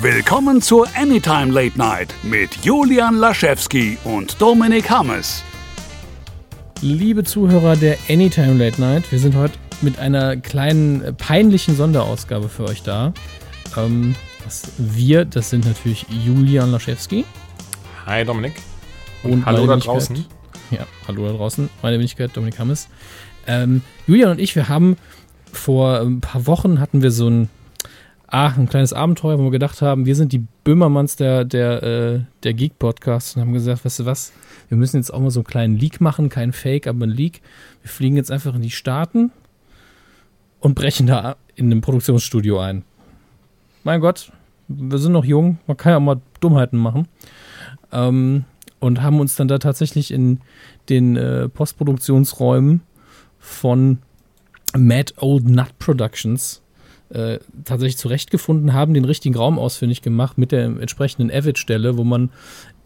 Willkommen zur Anytime Late Night mit Julian Laschewski und Dominik Hammes. Liebe Zuhörer der Anytime Late Night, wir sind heute mit einer kleinen äh, peinlichen Sonderausgabe für euch da. Ähm, das wir, das sind natürlich Julian Laschewski. Hi Dominik. Und, und hallo da draußen. Ja, hallo da draußen. Meine Wenigkeit Dominik Hammes. Ähm, Julian und ich, wir haben vor ein paar Wochen hatten wir so ein, ah, ein kleines Abenteuer, wo wir gedacht haben, wir sind die Böhmermanns der, der, äh, der Geek-Podcasts und haben gesagt, weißt du was, wir müssen jetzt auch mal so einen kleinen Leak machen, kein Fake, aber ein Leak. Wir fliegen jetzt einfach in die Staaten und brechen da in einem Produktionsstudio ein. Mein Gott, wir sind noch jung, man kann ja auch mal Dummheiten machen. Ähm, und haben uns dann da tatsächlich in den äh, Postproduktionsräumen von Mad Old Nut Productions äh, tatsächlich zurechtgefunden, haben den richtigen Raum ausfindig gemacht mit der entsprechenden Avid-Stelle, wo man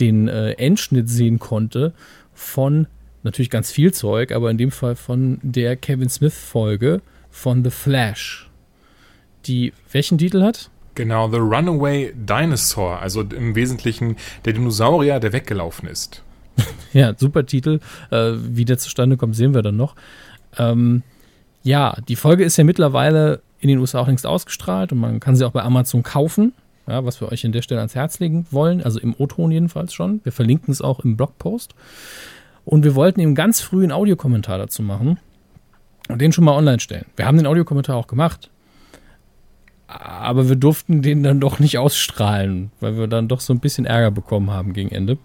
den äh, Endschnitt sehen konnte von natürlich ganz viel Zeug, aber in dem Fall von der Kevin Smith-Folge von The Flash. Die welchen Titel hat? Genau, The Runaway Dinosaur, also im Wesentlichen der Dinosaurier, der weggelaufen ist. ja, super Titel. Äh, wie der zustande kommt, sehen wir dann noch. Ähm, ja, die Folge ist ja mittlerweile in den USA auch längst ausgestrahlt und man kann sie auch bei Amazon kaufen, ja, was wir euch an der Stelle ans Herz legen wollen, also im O-Ton jedenfalls schon. Wir verlinken es auch im Blogpost. Und wir wollten eben ganz früh einen Audiokommentar dazu machen und den schon mal online stellen. Wir haben den Audiokommentar auch gemacht, aber wir durften den dann doch nicht ausstrahlen, weil wir dann doch so ein bisschen Ärger bekommen haben gegen Ende.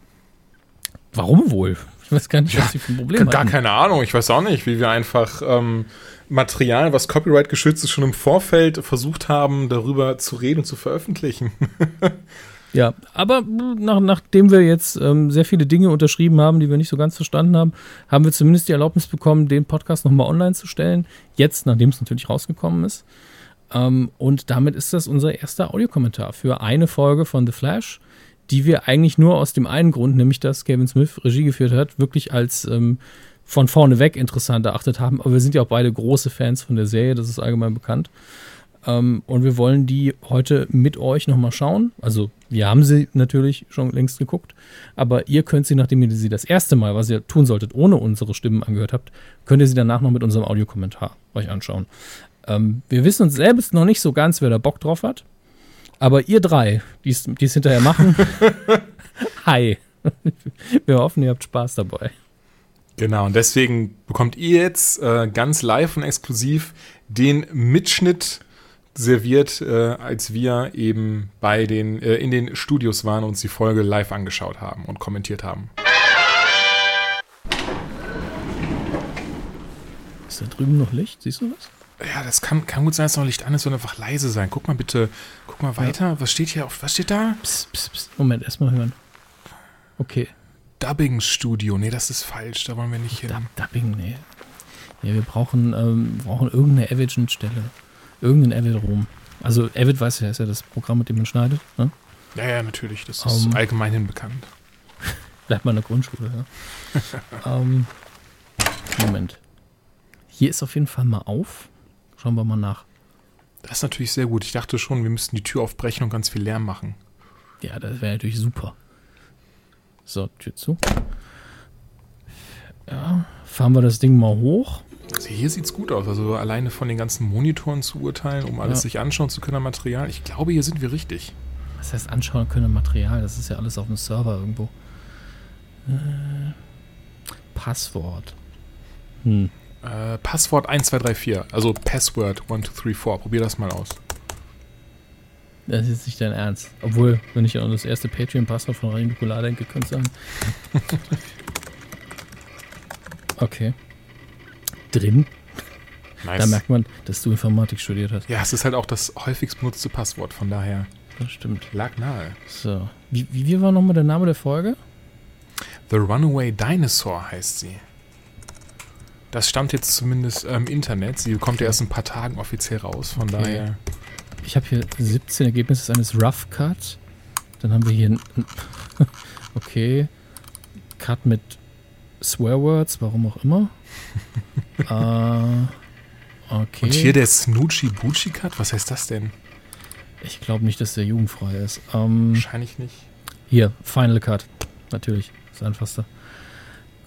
Warum wohl? Ich weiß gar nicht, was sie für ein Problem Gar hatten. keine Ahnung. Ich weiß auch nicht, wie wir einfach ähm, Material, was Copyright geschützt ist, schon im Vorfeld versucht haben, darüber zu reden und zu veröffentlichen. ja, aber nach, nachdem wir jetzt ähm, sehr viele Dinge unterschrieben haben, die wir nicht so ganz verstanden haben, haben wir zumindest die Erlaubnis bekommen, den Podcast nochmal online zu stellen. Jetzt, nachdem es natürlich rausgekommen ist. Ähm, und damit ist das unser erster Audiokommentar für eine Folge von The Flash, die wir eigentlich nur aus dem einen Grund, nämlich dass Kevin Smith Regie geführt hat, wirklich als ähm, von vorne weg interessant erachtet haben. Aber wir sind ja auch beide große Fans von der Serie, das ist allgemein bekannt. Ähm, und wir wollen die heute mit euch nochmal schauen. Also, wir haben sie natürlich schon längst geguckt, aber ihr könnt sie, nachdem ihr sie das erste Mal, was ihr tun solltet, ohne unsere Stimmen angehört habt, könnt ihr sie danach noch mit unserem Audiokommentar euch anschauen. Ähm, wir wissen uns selbst noch nicht so ganz, wer da Bock drauf hat. Aber ihr drei, die es hinterher machen, hi. Wir hoffen, ihr habt Spaß dabei. Genau, und deswegen bekommt ihr jetzt äh, ganz live und exklusiv den Mitschnitt serviert, äh, als wir eben bei den, äh, in den Studios waren und uns die Folge live angeschaut haben und kommentiert haben. Ist da drüben noch Licht? Siehst du was? Ja, das kann, kann gut sein, dass noch Licht an ist und einfach leise sein. Guck mal bitte, guck mal weiter. Ja. Was steht hier auf, was steht da? Psst, psst, psst. Moment, erstmal hören. Okay. Dubbing-Studio. Nee, das ist falsch, da wollen wir nicht hin. Dub Dubbing, nee. Nee, wir brauchen, ähm, brauchen irgendeine Avid-Schnittstelle. Irgendeinen Avid-Rom. Also Avid weiß ja, ist ja das Programm, mit dem man schneidet. Ne? Ja, ja, natürlich. Das ist um, allgemeinhin bekannt. Bleibt mal in der Grundschule, ja. um, Moment. Hier ist auf jeden Fall mal auf. Schauen wir mal nach. Das ist natürlich sehr gut. Ich dachte schon, wir müssten die Tür aufbrechen und ganz viel Lärm machen. Ja, das wäre natürlich super. So, Tür zu. Ja, fahren wir das Ding mal hoch. Also hier sieht es gut aus. Also alleine von den ganzen Monitoren zu urteilen, um alles ja. sich anschauen zu können, Material. Ich glaube, hier sind wir richtig. Was heißt anschauen können, Material? Das ist ja alles auf dem Server irgendwo. Äh, Passwort. Hm. Äh, Passwort 1234, also Password 1234. Probier das mal aus. Das ist jetzt nicht dein Ernst. Obwohl, wenn ich an das erste Patreon-Passwort von Radio Nukular denke, könnte es sein. okay. Drin. Nice. Da merkt man, dass du Informatik studiert hast. Ja, es ist halt auch das häufigst benutzte Passwort, von daher. Das stimmt. Lag nahe. So. Wie, wie war nochmal der Name der Folge? The Runaway Dinosaur heißt sie. Das stammt jetzt zumindest im Internet. Sie kommt okay. ja erst ein paar Tagen offiziell raus, von okay. daher. Ich habe hier 17 Ergebnisse eines Rough Cut. Dann haben wir hier ein. okay. Cut mit Swearwords, warum auch immer. äh, okay. Und hier der Snoochie Boochie Cut, was heißt das denn? Ich glaube nicht, dass der jugendfrei ist. Ähm, Wahrscheinlich nicht. hier, Final Cut. Natürlich, das einfachste.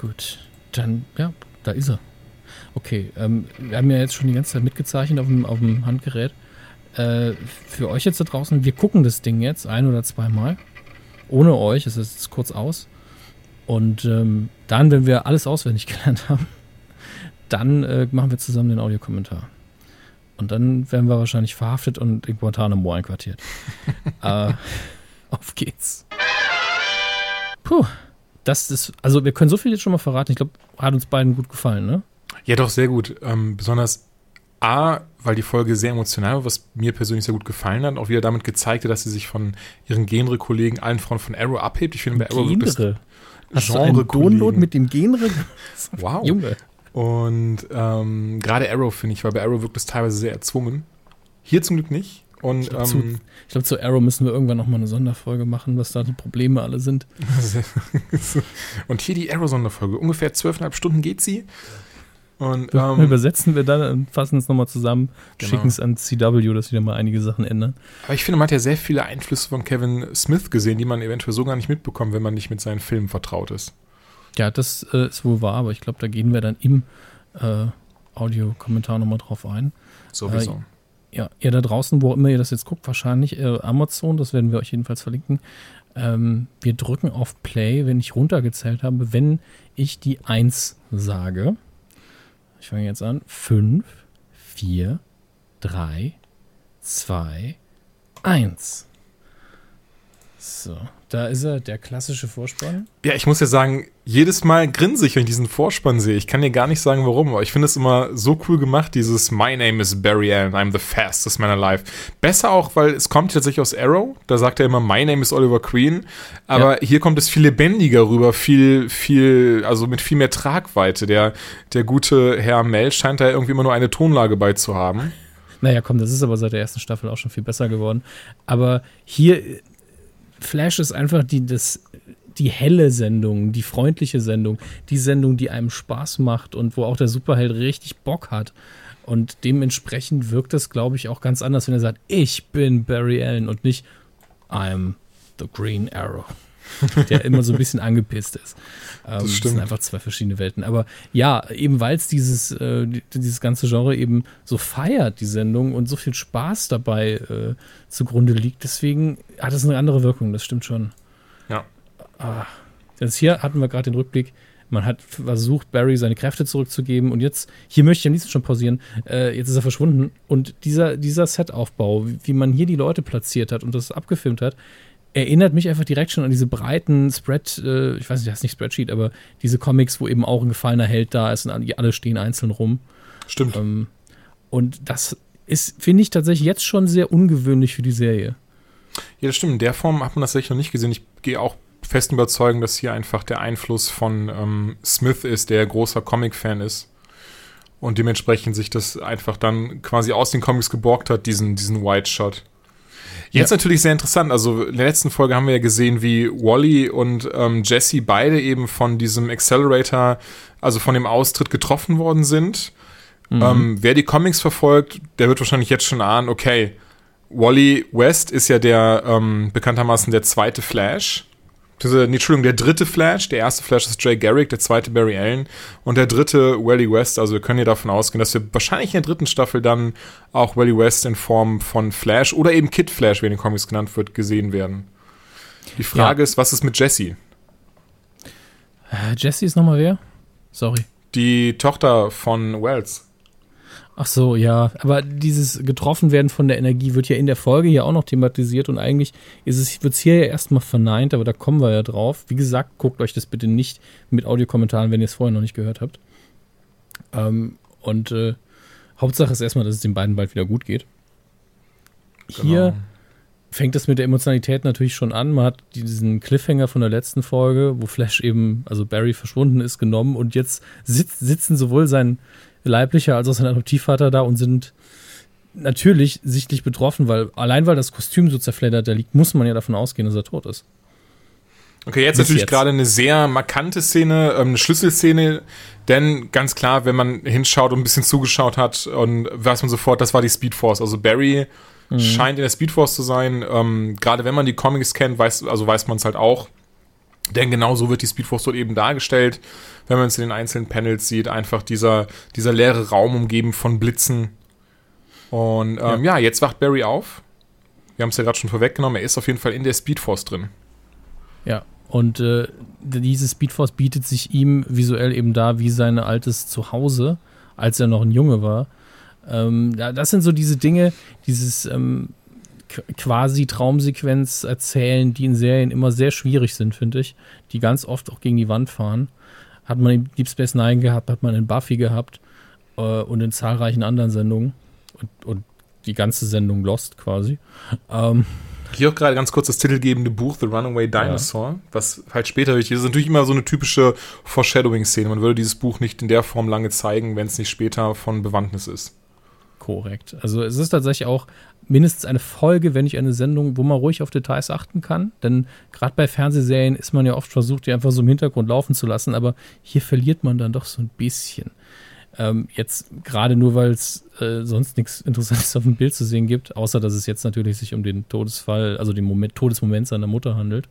Gut, dann, ja, da ist er. Okay, ähm, wir haben ja jetzt schon die ganze Zeit mitgezeichnet auf dem, auf dem Handgerät. Äh, für euch jetzt da draußen, wir gucken das Ding jetzt ein oder zweimal. Ohne euch, es ist kurz aus. Und ähm, dann, wenn wir alles auswendig gelernt haben, dann äh, machen wir zusammen den Audiokommentar. Und dann werden wir wahrscheinlich verhaftet und in Guantanamo einquartiert. äh, auf geht's. Puh. Das ist, also wir können so viel jetzt schon mal verraten. Ich glaube, hat uns beiden gut gefallen, ne? Ja, doch, sehr gut. Ähm, besonders A, weil die Folge sehr emotional war, was mir persönlich sehr gut gefallen hat. Auch wieder damit gezeigt hat, dass sie sich von ihren Genre-Kollegen, allen Frauen von Arrow abhebt. Ich finde bei Arrow Genre. Hast du einen Download mit dem Genre? Wow. Junge. Und ähm, gerade Arrow finde ich, weil bei Arrow wirkt es teilweise sehr erzwungen. Hier zum Glück nicht. Und Ich glaube, zu, ähm, ich glaub, zu Arrow müssen wir irgendwann noch mal eine Sonderfolge machen, was da die Probleme alle sind. und hier die Arrow-Sonderfolge. Ungefähr zwölfeinhalb Stunden geht sie. Und Ähm, Übersetzen wir dann und fassen es nochmal zusammen, Genau. schicken es an CW, dass wieder mal einige Sachen ändern. aber ich finde, man hat ja sehr viele Einflüsse von Kevin Smith gesehen, die man eventuell so gar nicht mitbekommt, wenn man nicht mit seinen Filmen vertraut ist. Ja, das äh, ist wohl wahr, aber ich glaube, da gehen wir dann im äh, Audiokommentar nochmal drauf ein. Sowieso. Ja, ihr da draußen, wo immer ihr das jetzt guckt, wahrscheinlich äh, Amazon, das werden wir euch jedenfalls verlinken. Ähm, wir drücken auf Play, wenn ich runtergezählt habe, wenn ich die 1 sage. Ich fange jetzt an. 5, 4, 3, 2, 1. So, da ist er, der klassische Vorspann. Ja, ich muss ja sagen, jedes Mal grinse ich, wenn ich diesen Vorspann sehe. Ich kann dir gar nicht sagen, warum, aber ich finde es immer so cool gemacht, dieses My name is Barry Allen, I'm the fastest man alive. Besser auch, weil es kommt tatsächlich aus Arrow, da sagt er immer, My name is Oliver Queen, aber hier kommt es viel lebendiger rüber, viel, viel, also mit viel mehr Tragweite. Der, der gute Herr Mel scheint da irgendwie immer nur eine Tonlage bei zu haben. Naja, komm, das ist aber seit der ersten Staffel auch schon viel besser geworden. Aber hier, Flash ist einfach die, das, die helle Sendung, die freundliche Sendung, die Sendung, die einem Spaß macht und wo auch der Superheld richtig Bock hat. Und dementsprechend wirkt das, glaube ich, auch ganz anders, wenn er sagt, ich bin Barry Allen und nicht I'm the Green Arrow. Der immer so ein bisschen angepisst ist. Ähm, das, stimmt. sind einfach zwei verschiedene Welten. Aber ja, eben weil es dieses, äh, die- dieses ganze Genre eben so feiert, die Sendung, und so viel Spaß dabei äh, zugrunde liegt, deswegen hat es eine andere Wirkung, das stimmt schon. Ja. Ah, jetzt hier hatten wir gerade den Rückblick. Man hat versucht, Barry seine Kräfte zurückzugeben und jetzt, hier möchte ich am liebsten schon pausieren, äh, jetzt ist er verschwunden und dieser, dieser Setaufbau, wie, wie man hier die Leute platziert hat und das abgefilmt hat, erinnert mich einfach direkt schon an diese breiten Spread, äh, ich weiß nicht, das ist nicht Spreadsheet, aber diese Comics, wo eben auch ein gefallener Held da ist und alle- alle stehen einzeln rum. Stimmt. Ähm, und das ist, finde ich, tatsächlich jetzt schon sehr ungewöhnlich für die Serie. Ja, das stimmt. In der Form hat man das tatsächlich noch nicht gesehen. Ich gehe auch fest überzeugen, dass hier einfach der Einfluss von ähm, Smith ist, der großer Comic-Fan ist. Und dementsprechend sich das einfach dann quasi aus den Comics geborgt hat, diesen, diesen White Shot. Jetzt Ja. natürlich sehr interessant. Also in der letzten Folge haben wir ja gesehen, wie Wally und ähm, Jesse beide eben von diesem Accelerator, also von dem Austritt getroffen worden sind. Ähm, wer die Comics verfolgt, der wird wahrscheinlich jetzt schon ahnen, okay, Wally West ist ja der ähm, bekanntermaßen der zweite Flash. Beziehungsweise, nee, Entschuldigung, der dritte Flash. Der erste Flash ist Jay Garrick, der zweite Barry Allen und der dritte Wally West. Also wir können hier davon ausgehen, dass wir wahrscheinlich in der dritten Staffel dann auch Wally West in Form von Flash oder eben Kid Flash, wie in den Comics genannt wird, gesehen werden. Die Frage ist, was ist mit Jessie? Äh, Jesse ist nochmal wer? Sorry. Die Tochter von Wells. Ach so, ja. Aber dieses getroffen werden von der Energie wird ja in der Folge hier auch noch thematisiert und eigentlich ist es, wird es hier ja erstmal verneint, aber da kommen wir ja drauf. Wie gesagt, guckt euch das bitte nicht mit Audiokommentaren, wenn ihr es vorher noch nicht gehört habt. Ähm, und äh, Hauptsache ist erstmal, dass es den beiden bald wieder gut geht. Hier Genau. fängt es mit der Emotionalität natürlich schon an. Man hat diesen Cliffhanger von der letzten Folge, wo Flash eben, also Barry verschwunden ist, genommen und jetzt sitz, sitzen sowohl sein leiblicher als auch sein Adoptivvater da und sind natürlich sichtlich betroffen, weil allein weil das Kostüm so zerfleddert da liegt, muss man ja davon ausgehen, dass er tot ist. Okay, jetzt Bis natürlich jetzt. gerade eine sehr markante Szene, ähm, eine Schlüsselszene, denn ganz klar, wenn man hinschaut und ein bisschen zugeschaut hat und weiß man sofort, das war die Speed Force. Also Barry mhm. scheint in der Speedforce zu sein. Ähm, Gerade wenn man die Comics kennt, weiß, also weiß man es halt auch. Denn genau so wird die Speedforce dort eben dargestellt, wenn man es in den einzelnen Panels sieht. Einfach dieser, dieser leere Raum umgeben von Blitzen. Und ähm, ja. ja, jetzt wacht Barry auf. Wir haben es ja gerade schon vorweggenommen. Er ist auf jeden Fall in der Speedforce drin. Ja, und äh, diese Speedforce bietet sich ihm visuell eben da wie sein altes Zuhause, als er noch ein Junge war. Ähm, das sind so diese Dinge, dieses ähm, quasi Traumsequenz erzählen, die in Serien immer sehr schwierig sind, finde ich, die ganz oft auch gegen die Wand fahren. Hat man in Deep Space Nine gehabt, hat man in Buffy gehabt äh, und in zahlreichen anderen Sendungen und, und die ganze Sendung Lost quasi. Ähm, hier auch gerade ganz kurz das titelgebende Buch The Runaway Dinosaur, ja. was halt später wichtig ist. Das ist natürlich immer so eine typische Foreshadowing-Szene. Man würde dieses Buch nicht in der Form lange zeigen, wenn es nicht später von Bewandtnis ist. Korrekt. Also es ist tatsächlich auch mindestens eine Folge, wenn nicht eine Sendung, wo man ruhig auf Details achten kann. Denn gerade bei Fernsehserien ist man ja oft versucht, die einfach so im Hintergrund laufen zu lassen, aber hier verliert man dann doch so ein bisschen. Ähm, jetzt gerade nur, weil es äh, sonst nichts Interessantes auf dem Bild zu sehen gibt, außer dass es jetzt natürlich sich um den Todesfall, also den Moment, Todesmoment seiner Mutter handelt.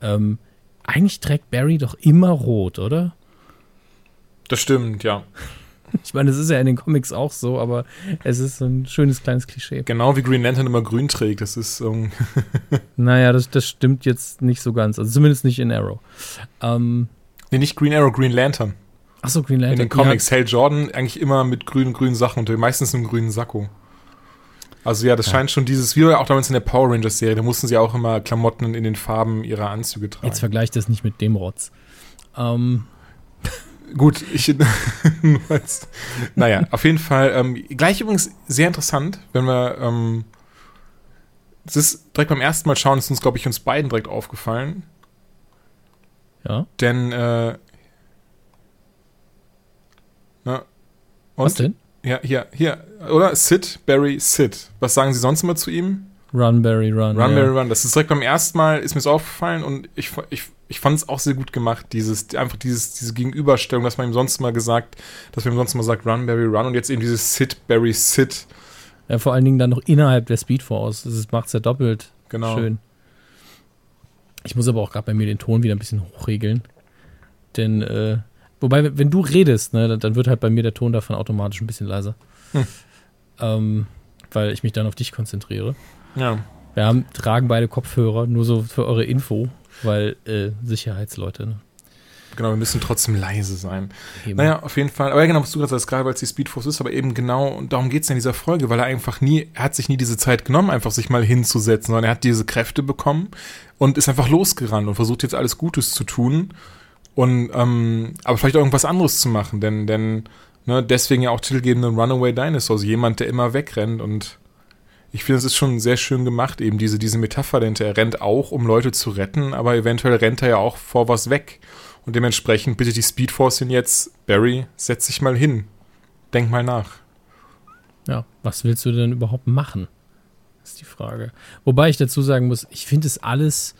Ähm, eigentlich trägt Barry doch immer rot, oder? Das stimmt, ja. Ich meine, das ist ja in den Comics auch so, aber es ist so ein schönes kleines Klischee. Genau wie Green Lantern immer grün trägt. Das ist. Um naja, das, das stimmt jetzt nicht so ganz. Also zumindest nicht in Arrow. Ähm, nee, nicht Green Arrow, Green Lantern. Achso, Green Lantern. In den Comics ja. Hal Jordan eigentlich immer mit grünen, grünen Sachen und meistens einem grünen Sakko. Also ja, das ja. scheint schon dieses, wie auch damals in der Power Rangers Serie, da mussten sie auch immer Klamotten in den Farben ihrer Anzüge tragen. Jetzt vergleicht das nicht mit dem Rotz. Ähm, Gut, ich. naja, auf jeden Fall. Ähm, gleich übrigens sehr interessant, wenn wir. Ähm, es ist direkt beim ersten Mal schauen, ist uns, glaube ich, uns beiden direkt aufgefallen. Ja. Denn. Äh, na, Was denn? Ja, hier, hier, oder? Sid, Barry, Sid. Was sagen Sie sonst immer zu ihm? Run, Barry, Run. Run, ja. Barry, Run. Das ist direkt beim ersten Mal, ist mir so aufgefallen und ich, ich ich fand es auch sehr gut gemacht, dieses, einfach dieses, diese Gegenüberstellung, dass man ihm sonst mal gesagt, dass man ihm sonst mal sagt, Run, Barry, Run und jetzt eben dieses Sit, Barry, Sit. Ja, vor allen Dingen dann noch innerhalb der Speedforce. Das macht es ja doppelt genau. schön. Ich muss aber auch gerade bei mir den Ton wieder ein bisschen hochregeln. Denn, äh, wobei, wenn du redest, ne, dann wird halt bei mir der Ton davon automatisch ein bisschen leiser. Hm. Ähm, weil ich mich dann auf dich konzentriere. Ja. Wir haben, tragen beide Kopfhörer, nur so für eure Info. Weil äh, Sicherheitsleute, ne? Genau, wir müssen trotzdem leise sein. Eben. Naja, auf jeden Fall. Aber ja, genau, was du gerade sagst, gerade weil es die Speedforce ist, aber eben genau, und darum geht es in dieser Folge, weil er einfach nie, er hat sich nie diese Zeit genommen, einfach sich mal hinzusetzen, sondern er hat diese Kräfte bekommen und ist einfach losgerannt und versucht jetzt alles Gutes zu tun. Und, ähm, aber vielleicht auch irgendwas anderes zu machen, denn, denn, ne, deswegen ja auch titelgebenden Runaway Dinosaurs, jemand, der immer wegrennt und ich finde, es ist schon sehr schön gemacht, eben diese, diese Metapher dahinter. Er rennt auch, um Leute zu retten, aber eventuell rennt er ja auch vor was weg. Und dementsprechend bittet die Speedforce ihn jetzt, Barry, setz dich mal hin. Denk mal nach. Ja, was willst du denn überhaupt machen? Ist die Frage. Wobei ich dazu sagen muss, ich finde es alles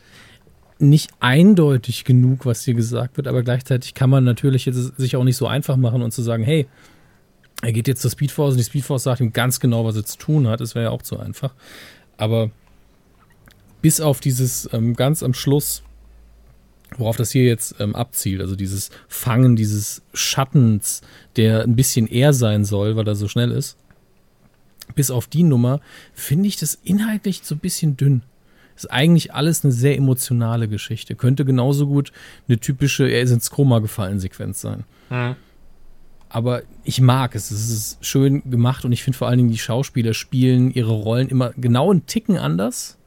nicht eindeutig genug, was hier gesagt wird, aber gleichzeitig kann man natürlich jetzt sich auch nicht so einfach machen und zu sagen, hey, er geht jetzt zur Speedforce und die Speedforce sagt ihm ganz genau, was er zu tun hat. Das wäre ja auch zu einfach. Aber bis auf dieses ähm, ganz am Schluss, worauf das hier jetzt ähm, abzielt, also dieses Fangen dieses Schattens, der ein bisschen eher sein soll, weil er so schnell ist, bis auf die Nummer finde ich das inhaltlich so ein bisschen dünn. Ist eigentlich alles eine sehr emotionale Geschichte. Könnte genauso gut eine typische, er ist ins Koma gefallen Sequenz sein. Mhm aber ich mag es. Es ist schön gemacht und ich finde vor allen Dingen, die Schauspieler spielen ihre Rollen immer genau einen Ticken anders.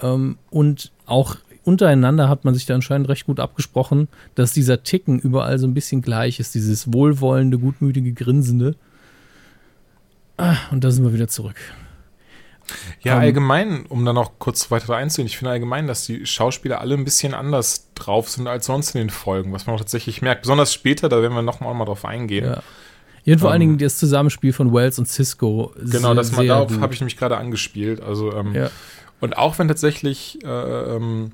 Ähm, und auch untereinander hat man sich da anscheinend recht gut abgesprochen, dass dieser Ticken überall so ein bisschen gleich ist. Dieses wohlwollende, gutmütige, grinsende. Ah, und da sind wir wieder zurück. Ja, um, allgemein, um dann noch kurz weiter einzugehen, ich finde allgemein, dass die Schauspieler alle ein bisschen anders drauf sind als sonst in den Folgen, was man auch tatsächlich merkt. Besonders später, da werden wir noch mal, drauf eingehen. Ja. Und vor um, allen ähm, Dingen das Zusammenspiel von Wells und Cisco. Genau, das mal darauf habe ich nämlich gerade angespielt. Also, ähm, ja. und auch wenn tatsächlich äh, ähm,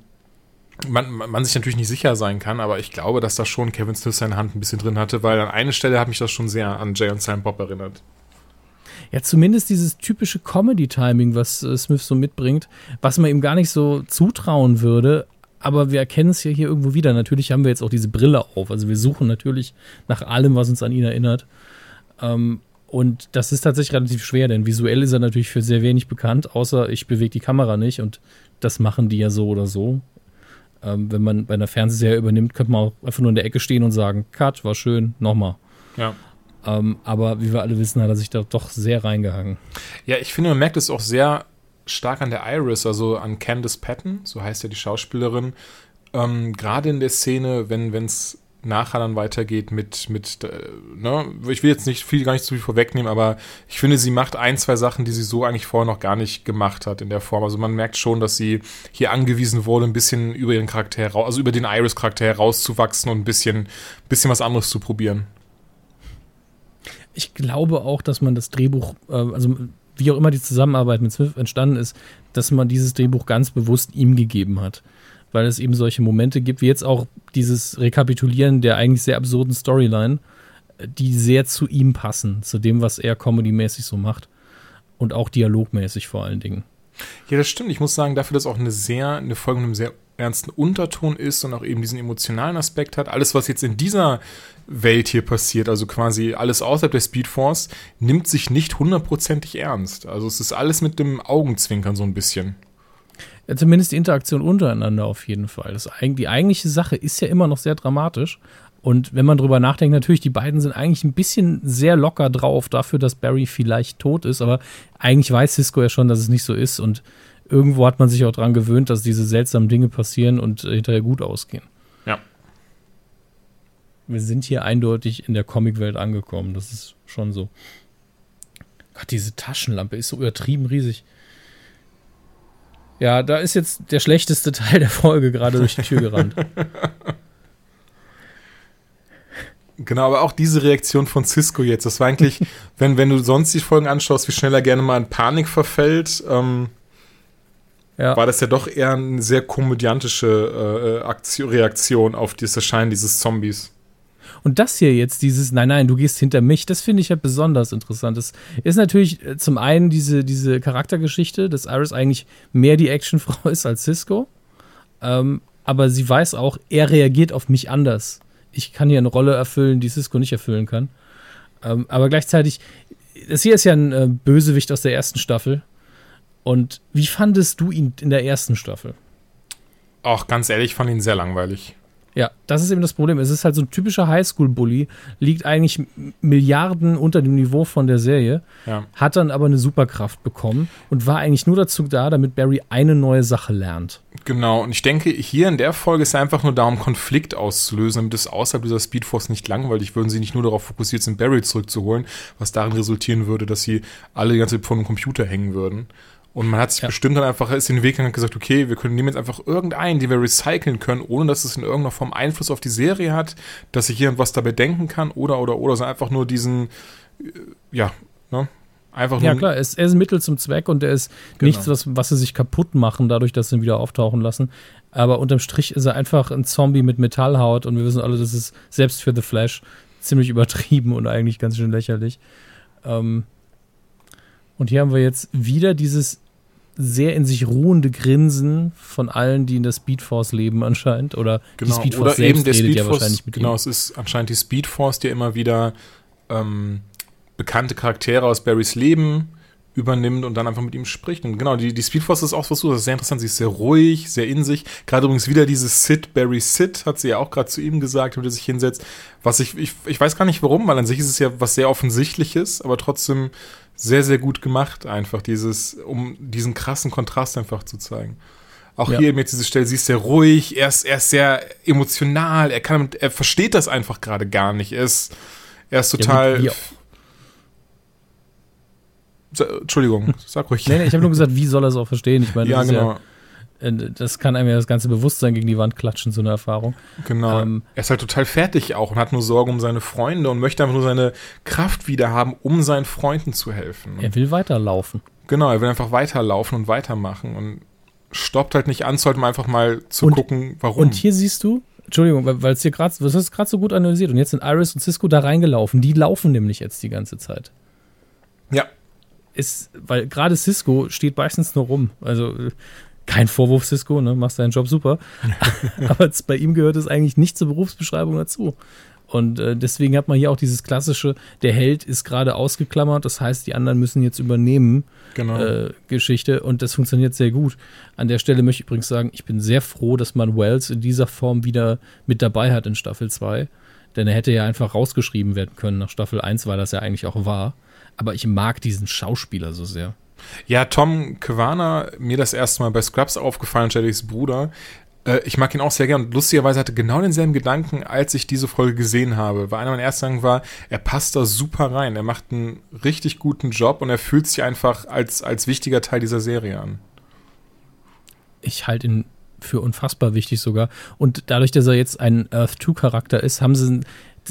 man, man sich natürlich nicht sicher sein kann, aber ich glaube, dass da schon Kevin Smith seine Hand ein bisschen drin hatte, weil an einer Stelle hat mich das schon sehr an Jay und Silent Bob erinnert. Ja, zumindest dieses typische Comedy-Timing, was äh, Smith so mitbringt, was man ihm gar nicht so zutrauen würde. Aber wir erkennen es ja hier irgendwo wieder. Natürlich haben wir jetzt auch diese Brille auf. Also wir suchen natürlich nach allem, was uns an ihn erinnert. Ähm, und das ist tatsächlich relativ schwer, denn visuell ist er natürlich für sehr wenig bekannt, außer ich bewege die Kamera nicht. Und das machen die ja so oder so. Ähm, wenn man bei einer Fernsehserie übernimmt, könnte man auch einfach nur in der Ecke stehen und sagen, Cut, war schön, nochmal. Ja. Ähm, aber wie wir alle wissen, hat er sich da doch sehr reingehangen. Ja, ich finde, man merkt es auch sehr stark an der Iris, also an Candice Patton, so heißt ja die Schauspielerin. Ähm, Gerade in der Szene, wenn es nachher dann weitergeht mit, mit äh, ne, ich will jetzt nicht viel, gar nicht zu viel vorwegnehmen, aber ich finde, sie macht ein, zwei Sachen, die sie so eigentlich vorher noch gar nicht gemacht hat in der Form. Also man merkt schon, dass sie hier angewiesen wurde, ein bisschen über ihren Charakter, also über den Iris-Charakter herauszuwachsen und ein bisschen, bisschen was anderes zu probieren. Ich glaube auch, dass man das Drehbuch, äh, also wie auch immer die Zusammenarbeit mit Smith entstanden ist, dass man dieses Drehbuch ganz bewusst ihm gegeben hat. Weil es eben solche Momente gibt, wie jetzt auch dieses Rekapitulieren der eigentlich sehr absurden Storyline, die sehr zu ihm passen, zu dem, was er comedymäßig so macht. Und auch dialogmäßig vor allen Dingen. Ja, das stimmt. Ich muss sagen, dafür, dass auch eine sehr, eine Folge mit einem sehr ernsten Unterton ist und auch eben diesen emotionalen Aspekt hat. Alles, was jetzt in dieser Welt hier passiert, also quasi alles außerhalb der Speedforce, nimmt sich nicht hundertprozentig ernst. Also es ist alles mit dem Augenzwinkern so ein bisschen. Ja, zumindest die Interaktion untereinander auf jeden Fall. Das, die eigentliche Sache ist ja immer noch sehr dramatisch. Und wenn man drüber nachdenkt, natürlich, die beiden sind eigentlich ein bisschen sehr locker drauf dafür, dass Barry vielleicht tot ist, aber eigentlich weiß Cisco ja schon, dass es nicht so ist und irgendwo hat man sich auch daran gewöhnt, dass diese seltsamen Dinge passieren und äh, hinterher gut ausgehen. Ja. Wir sind hier eindeutig in der Comicwelt angekommen. Das ist schon so. Gott, diese Taschenlampe ist so übertrieben riesig. Ja, da ist jetzt der schlechteste Teil der Folge gerade durch die Tür gerannt. Genau, aber auch diese Reaktion von Cisco jetzt, das war eigentlich, wenn, wenn du sonst die Folgen anschaust, wie schnell er gerne mal in Panik verfällt, ähm, ja. war das ja doch eher eine sehr komödiantische äh, Aktion, Reaktion auf das Erscheinen dieses Zombies. Und das hier jetzt, dieses, nein, nein, du gehst hinter mich, das finde ich ja besonders interessant. Das ist natürlich äh, zum einen diese, diese Charaktergeschichte, dass Iris eigentlich mehr die Actionfrau ist als Cisco. Ähm, aber sie weiß auch, er reagiert auf mich anders. Ich kann hier eine Rolle erfüllen, die Cisco nicht erfüllen kann. Ähm, aber gleichzeitig, das hier ist ja ein äh, Bösewicht aus der ersten Staffel. Und wie fandest du ihn in der ersten Staffel? Auch ganz ehrlich, ich fand ihn sehr langweilig. Ja, das ist eben das Problem. Es ist halt so ein typischer Highschool-Bully, liegt eigentlich Milliarden unter dem Niveau von der Serie, ja. hat dann aber eine Superkraft bekommen und war eigentlich nur dazu da, damit Barry eine neue Sache lernt. Genau, und ich denke, hier in der Folge ist es einfach nur darum, Konflikt auszulösen, damit es außerhalb dieser Speedforce nicht langweilig würden sie nicht nur darauf fokussiert sind, Barry zurückzuholen, was darin resultieren würde, dass sie alle die ganze Zeit vor dem Computer hängen würden. Und man hat sich ja. bestimmt dann einfach ist in den Weg gegangen und gesagt, okay, wir können nehmen jetzt einfach irgendeinen, den wir recyceln können, ohne dass es in irgendeiner Form Einfluss auf die Serie hat, dass sich jemand was dabei denken kann oder oder oder, sondern einfach nur diesen, äh, ja, ne? Einfach nur. Ja, klar, er ist, er ist ein Mittel zum Zweck und er ist genau. nichts, was, was sie sich kaputt machen, dadurch, dass sie ihn wieder auftauchen lassen. Aber unterm Strich ist er einfach ein Zombie mit Metallhaut und wir wissen alle, das ist selbst für The Flash ziemlich übertrieben und eigentlich ganz schön lächerlich. Ähm, und hier haben wir jetzt wieder dieses sehr in sich ruhende Grinsen von allen, die in der Speedforce leben anscheinend. Oder genau, die Speedforce oder eben der Speedforce, ja Genau, ihm. es ist anscheinend die Speedforce, die immer wieder ähm, bekannte Charaktere aus Barrys Leben übernimmt und dann einfach mit ihm spricht. Und genau, die, die Speedforce ist auch was so, das ist sehr interessant, sie ist sehr ruhig, sehr in sich. Gerade übrigens wieder dieses Sid, Barry Sid, hat sie ja auch gerade zu ihm gesagt, damit er sich hinsetzt. Was ich, ich, ich weiß gar nicht warum, weil an sich ist es ja was sehr Offensichtliches, aber trotzdem sehr, sehr gut gemacht, einfach dieses, um diesen krassen Kontrast einfach zu zeigen. Auch ja. hier mit dieser Stelle, sie ist sehr ruhig, er ist, er ist sehr emotional, er kann, er versteht das einfach gerade gar nicht. Er ist, er ist total. Ja, Entschuldigung, sag ruhig. nee, nee, ich habe nur gesagt, wie soll er es auch verstehen? Ich meine, ja, genau. Ja, äh, das kann einem ja das ganze Bewusstsein gegen die Wand klatschen, so eine Erfahrung. Genau. Ähm, er ist halt total fertig auch und hat nur Sorgen um seine Freunde und möchte einfach nur seine Kraft wieder haben, um seinen Freunden zu helfen. Er will weiterlaufen. Genau, er will einfach weiterlaufen und weitermachen und stoppt halt nicht an, sollte man einfach mal zu und, gucken, warum. Und hier siehst du, Entschuldigung, weil es hier gerade, das ist gerade so gut analysiert und jetzt sind Iris und Cisco da reingelaufen. Die laufen nämlich jetzt die ganze Zeit. Ja, ist, weil gerade Cisco steht meistens nur rum. Also kein Vorwurf, Cisco, ne? machst deinen Job super. Aber bei ihm gehört es eigentlich nicht zur Berufsbeschreibung dazu. Und äh, deswegen hat man hier auch dieses klassische, der Held ist gerade ausgeklammert, das heißt, die anderen müssen jetzt übernehmen, Genau. äh, Geschichte. Und das funktioniert sehr gut. An der Stelle möchte ich übrigens sagen, ich bin sehr froh, dass man Wells in dieser Form wieder mit dabei hat in Staffel 2. Denn er hätte ja einfach rausgeschrieben werden können nach Staffel 1, weil das ja eigentlich auch war. Aber ich mag diesen Schauspieler so sehr. Ja, Tom Kwana, mir das erste Mal bei Scrubs aufgefallen, Jellys Bruder. Äh, ich mag ihn auch sehr gern. Und lustigerweise hatte genau denselben Gedanken, als ich diese Folge gesehen habe. Weil einer meiner ersten Gedanken war, er passt da super rein. Er macht einen richtig guten Job und er fühlt sich einfach als, als wichtiger Teil dieser Serie an. ich halte ihn für unfassbar wichtig sogar. Und dadurch, dass er jetzt ein Earth 2 Charakter ist, haben sie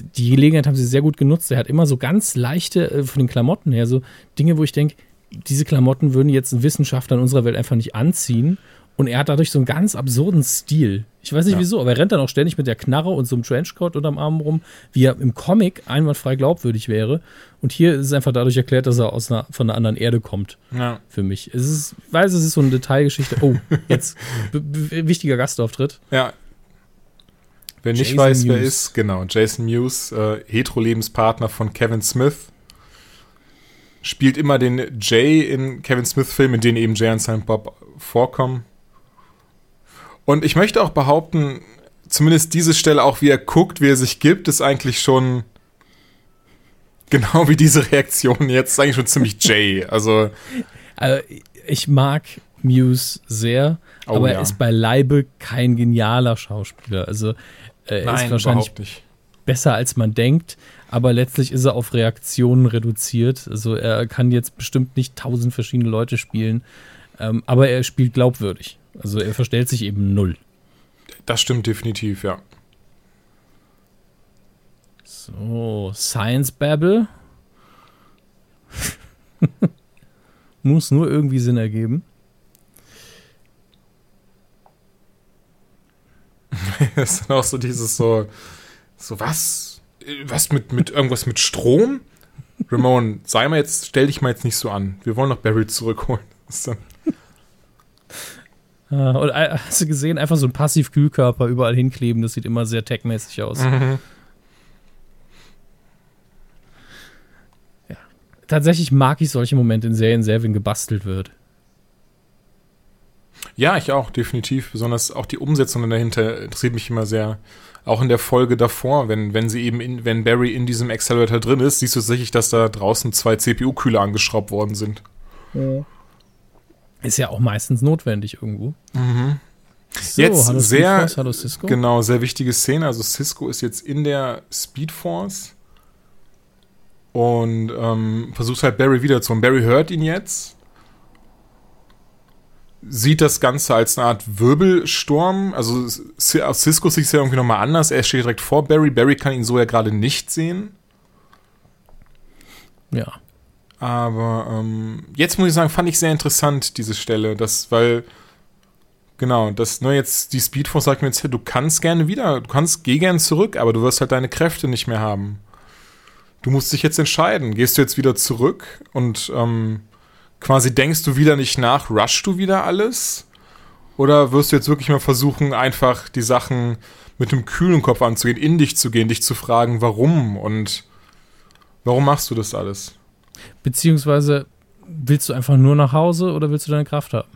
die Gelegenheit haben sie sehr gut genutzt. Er hat immer so ganz leichte, äh, von den Klamotten her, so Dinge, wo ich denke, diese Klamotten würden jetzt ein Wissenschaftler in unserer Welt einfach nicht anziehen. Und er hat dadurch so einen ganz absurden Stil. Ich weiß nicht Ja. wieso, aber er rennt dann auch ständig mit der Knarre und so einem Trenchcoat unterm Arm rum, wie er im Comic einwandfrei glaubwürdig wäre. Und hier ist es einfach dadurch erklärt, dass er aus einer, von einer anderen Erde kommt Ja. für mich. Es ist, ich weiß, es ist so eine Detailgeschichte. Oh, jetzt wichtiger Gastauftritt. Ja. Wer nicht Jason weiß, wer Mewes. ist, genau, Jason Mewes, äh, Hetero-Lebenspartner von Kevin Smith. Spielt immer den Jay in Kevin Smith-Filmen, in denen eben Jay und Silent Bob vorkommen. Und ich möchte auch behaupten, zumindest diese Stelle, auch wie er guckt, wie er sich gibt, ist eigentlich schon genau wie diese Reaktion jetzt, ist eigentlich schon ziemlich Jay. Also, Also, ich mag Muse sehr, Oh, aber ja. er ist beileibe kein genialer Schauspieler. Also äh, er ist wahrscheinlich besser als man denkt, aber letztlich ist er auf Reaktionen reduziert. Also er kann jetzt bestimmt nicht tausend verschiedene Leute spielen, ähm, aber er spielt glaubwürdig. Also er verstellt sich eben null. Das stimmt definitiv, ja. So, Science Babble. Muss nur irgendwie Sinn ergeben. Das ist dann auch so dieses so, so was? Was mit, mit irgendwas mit Strom? Ramon, sei mal jetzt, stell dich mal jetzt nicht so an. Wir wollen noch Barry zurückholen. Ah, Und äh, hast du gesehen, einfach so ein Passivkühlkörper überall hinkleben, das sieht immer sehr techmäßig aus. Ja. Tatsächlich mag ich solche Momente in Serien sehr, wenn gebastelt wird. Ja, ich auch, definitiv. Besonders auch die Umsetzung dahinter interessiert mich immer sehr. Auch in der Folge davor, wenn, wenn sie eben in, wenn Barry in diesem Accelerator drin ist, siehst du sicherlich, dass da draußen zwei CPU-Kühler angeschraubt worden sind. Ist ja auch meistens notwendig irgendwo. So, Mhm. Jetzt hallo sehr- Speedforce, hallo Cisco. Genau, sehr wichtige Szene. Also Cisco ist jetzt in der Speed Force und ähm, versucht halt Barry wiederzuholen. Barry hört ihn jetzt, sieht das Ganze als eine Art Wirbelsturm. Also aus Cisco sieht es ja irgendwie nochmal anders. Er steht direkt vor Barry. Barry kann ihn so ja gerade nicht sehen. Ja. Aber ähm, jetzt muss ich sagen, fand ich sehr interessant, diese Stelle, das, weil, genau, das, ne, jetzt, die Speedforce sagt mir jetzt, hey, du kannst gerne wieder, du kannst, geh gern zurück, aber du wirst halt deine Kräfte nicht mehr haben. Du musst dich jetzt entscheiden. Gehst du jetzt wieder zurück und ähm, quasi denkst du wieder nicht nach, rushst du wieder alles? Oder wirst du jetzt wirklich mal versuchen, einfach die Sachen mit einem kühlen Kopf anzugehen, in dich zu gehen, dich zu fragen, warum und warum machst du das alles? Beziehungsweise, willst du einfach nur nach Hause oder willst du deine Kraft haben?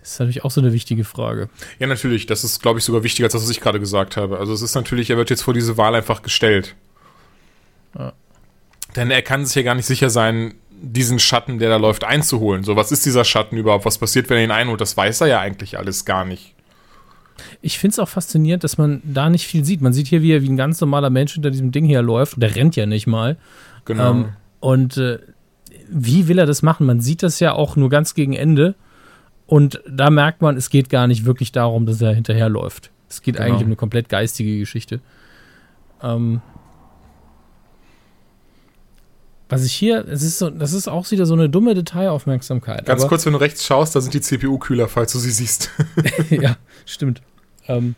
Das ist natürlich auch so eine wichtige Frage. Ja, natürlich. Das ist, glaube ich, sogar wichtiger als das, was ich gerade gesagt habe. Also es ist natürlich, er wird jetzt vor diese Wahl einfach gestellt. Ja. Denn er kann sich ja gar nicht sicher sein, diesen Schatten, der da läuft, einzuholen. So, was ist dieser Schatten überhaupt? Was passiert, wenn er ihn einholt? Das weiß er ja eigentlich alles gar nicht. Ich finde es auch faszinierend, dass man da nicht viel sieht. Man sieht hier, wie er wie ein ganz normaler Mensch hinter diesem Ding hier läuft. Der rennt ja nicht mal. Genau. Ähm, und äh, wie will er das machen? Man sieht das ja auch nur ganz gegen Ende. Und da merkt man, es geht gar nicht wirklich darum, dass er hinterherläuft. Es geht Genau. eigentlich um eine komplett geistige Geschichte. Ähm, was ich hier, es ist so, das ist auch wieder so eine dumme Detailaufmerksamkeit. Ganz kurz, wenn du rechts schaust, da sind die CPU-Kühler, falls du sie siehst. ja, stimmt. Ähm,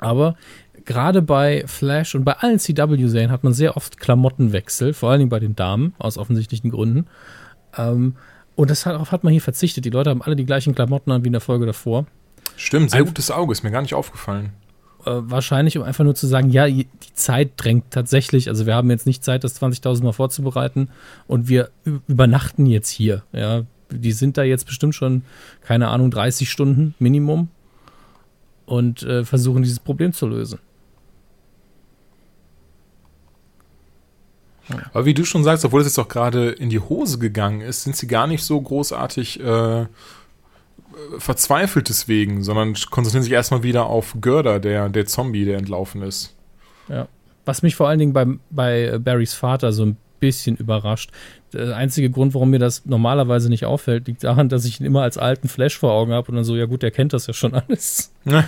aber gerade bei Flash und bei allen CW-Serien hat man sehr oft Klamottenwechsel, vor allen Dingen bei den Damen, aus offensichtlichen Gründen. Ähm, und das hat, darauf hat man hier verzichtet. Die Leute haben alle die gleichen Klamotten an wie in der Folge davor. Stimmt, sehr gutes Auge, ist mir gar nicht aufgefallen. Äh, wahrscheinlich, um einfach nur zu sagen, ja, die Zeit drängt tatsächlich. Also wir haben jetzt nicht Zeit, das 20.000 Mal vorzubereiten und wir übernachten jetzt hier. Ja, die sind da jetzt bestimmt schon, keine Ahnung, 30 Stunden Minimum und äh, versuchen dieses Problem zu lösen. Aber wie du schon sagst, obwohl es jetzt auch gerade in die Hose gegangen ist, sind sie gar nicht so großartig äh, verzweifelt deswegen, sondern konzentrieren sich erstmal wieder auf Görder, der, der Zombie, der entlaufen ist. Ja. Was mich vor allen Dingen bei, bei Barrys Vater so ein bisschen überrascht. Der einzige Grund, warum mir das normalerweise nicht auffällt, liegt daran, dass ich ihn immer als alten Flash vor Augen habe und dann so, ja gut, der kennt das ja schon alles. das,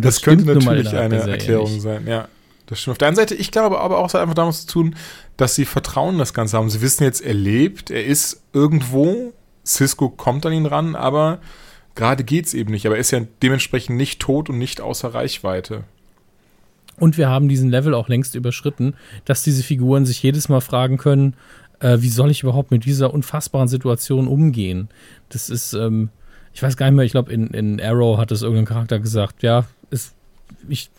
das könnte natürlich eine Erklärung sein, ja. Das stimmt. Auf der einen Seite, ich glaube aber auch, es hat einfach damit zu tun, dass sie Vertrauen das Ganze haben. Sie wissen jetzt, er lebt, er ist irgendwo, Cisco kommt an ihn ran, aber gerade geht's eben nicht. Aber er ist ja dementsprechend nicht tot und nicht außer Reichweite. Und wir haben diesen Level auch längst überschritten, dass diese Figuren sich jedes Mal fragen können, äh, wie soll ich überhaupt mit dieser unfassbaren Situation umgehen? Das ist, ähm, ich weiß gar nicht mehr, ich glaube, in, in Arrow hat es irgendein Charakter gesagt, ja, ist, ich,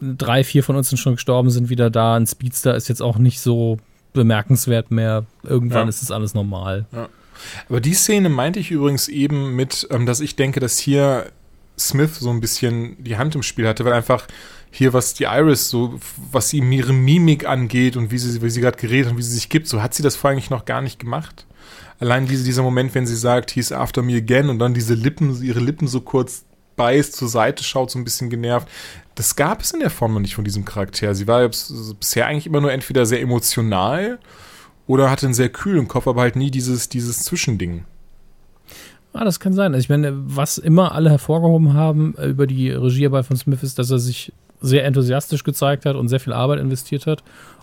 drei, vier von uns sind schon gestorben, sind wieder da. Ein Speedster ist jetzt auch nicht so bemerkenswert mehr. Irgendwann ja. ist es alles normal. Ja. Aber die Szene meinte ich übrigens eben mit, ähm, dass ich denke, dass hier Smith so ein bisschen die Hand im Spiel hatte, weil einfach hier, was die Iris so, was ihm ihre Mimik angeht und wie sie, wie sie gerade geredet und wie sie sich gibt, so hat sie das vorher eigentlich noch gar nicht gemacht. Allein diese, dieser Moment, wenn sie sagt, he's after me again und dann diese Lippen, ihre Lippen so kurz beißt, zur Seite schaut, so ein bisschen genervt. Das gab es in der Form noch nicht von diesem Charakter. Sie war bisher eigentlich immer nur entweder sehr emotional oder hatte einen sehr kühlen Kopf, aber halt nie dieses, dieses Zwischending. Ah, das kann sein. Also ich meine, was immer alle hervorgehoben haben äh, über die Regiearbeit von Smith ist, dass er sich sehr enthusiastisch gezeigt hat und sehr viel Arbeit investiert hat.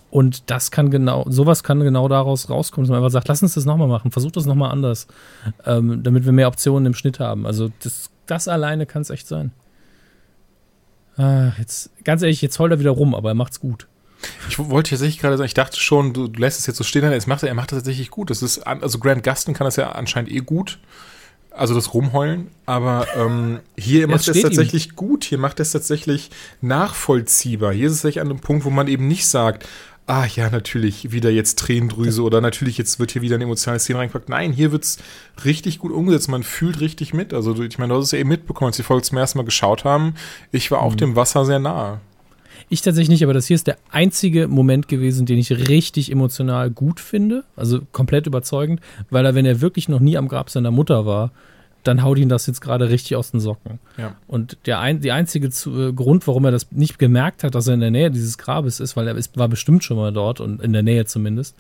Und das kann genau, sowas kann genau daraus rauskommen, dass man einfach sagt, lass uns das nochmal machen, versuch das nochmal anders, ähm, damit wir mehr Optionen im Schnitt haben. Also das, das alleine kann es echt sein. Ah, jetzt, ganz ehrlich, jetzt heult er wieder rum, aber er macht's gut. Ich wollte tatsächlich gerade sagen, ich dachte schon, du, du lässt es jetzt so stehen, er macht, er macht das tatsächlich gut. Das ist, also Grant Gustin kann das ja anscheinend eh gut also das Rumheulen, aber ähm, hier macht es tatsächlich ihm. gut, hier macht es tatsächlich nachvollziehbar. Hier ist es tatsächlich an einem Punkt, wo man eben nicht sagt, ah ja, natürlich wieder jetzt Tränendrüse oder natürlich jetzt wird hier wieder eine emotionale Szene reingepackt. Nein, hier wird es richtig gut umgesetzt. Man fühlt richtig mit. Also ich meine, du hast es ja eben mitbekommen, als die Folge zum ersten Mal geschaut haben. Ich war auch mhm. dem Wasser sehr nahe. Ich tatsächlich nicht, aber das hier ist der einzige Moment gewesen, den ich richtig emotional gut finde. Also komplett überzeugend, weil er, wenn er wirklich noch nie am Grab seiner Mutter war, dann haut ihn das jetzt gerade richtig aus den Socken. Ja. Und der ein, die einzige zu, äh, Grund, warum er das nicht gemerkt hat, dass er in der Nähe dieses Grabes ist, weil er ist, war bestimmt schon mal dort und in der Nähe zumindest,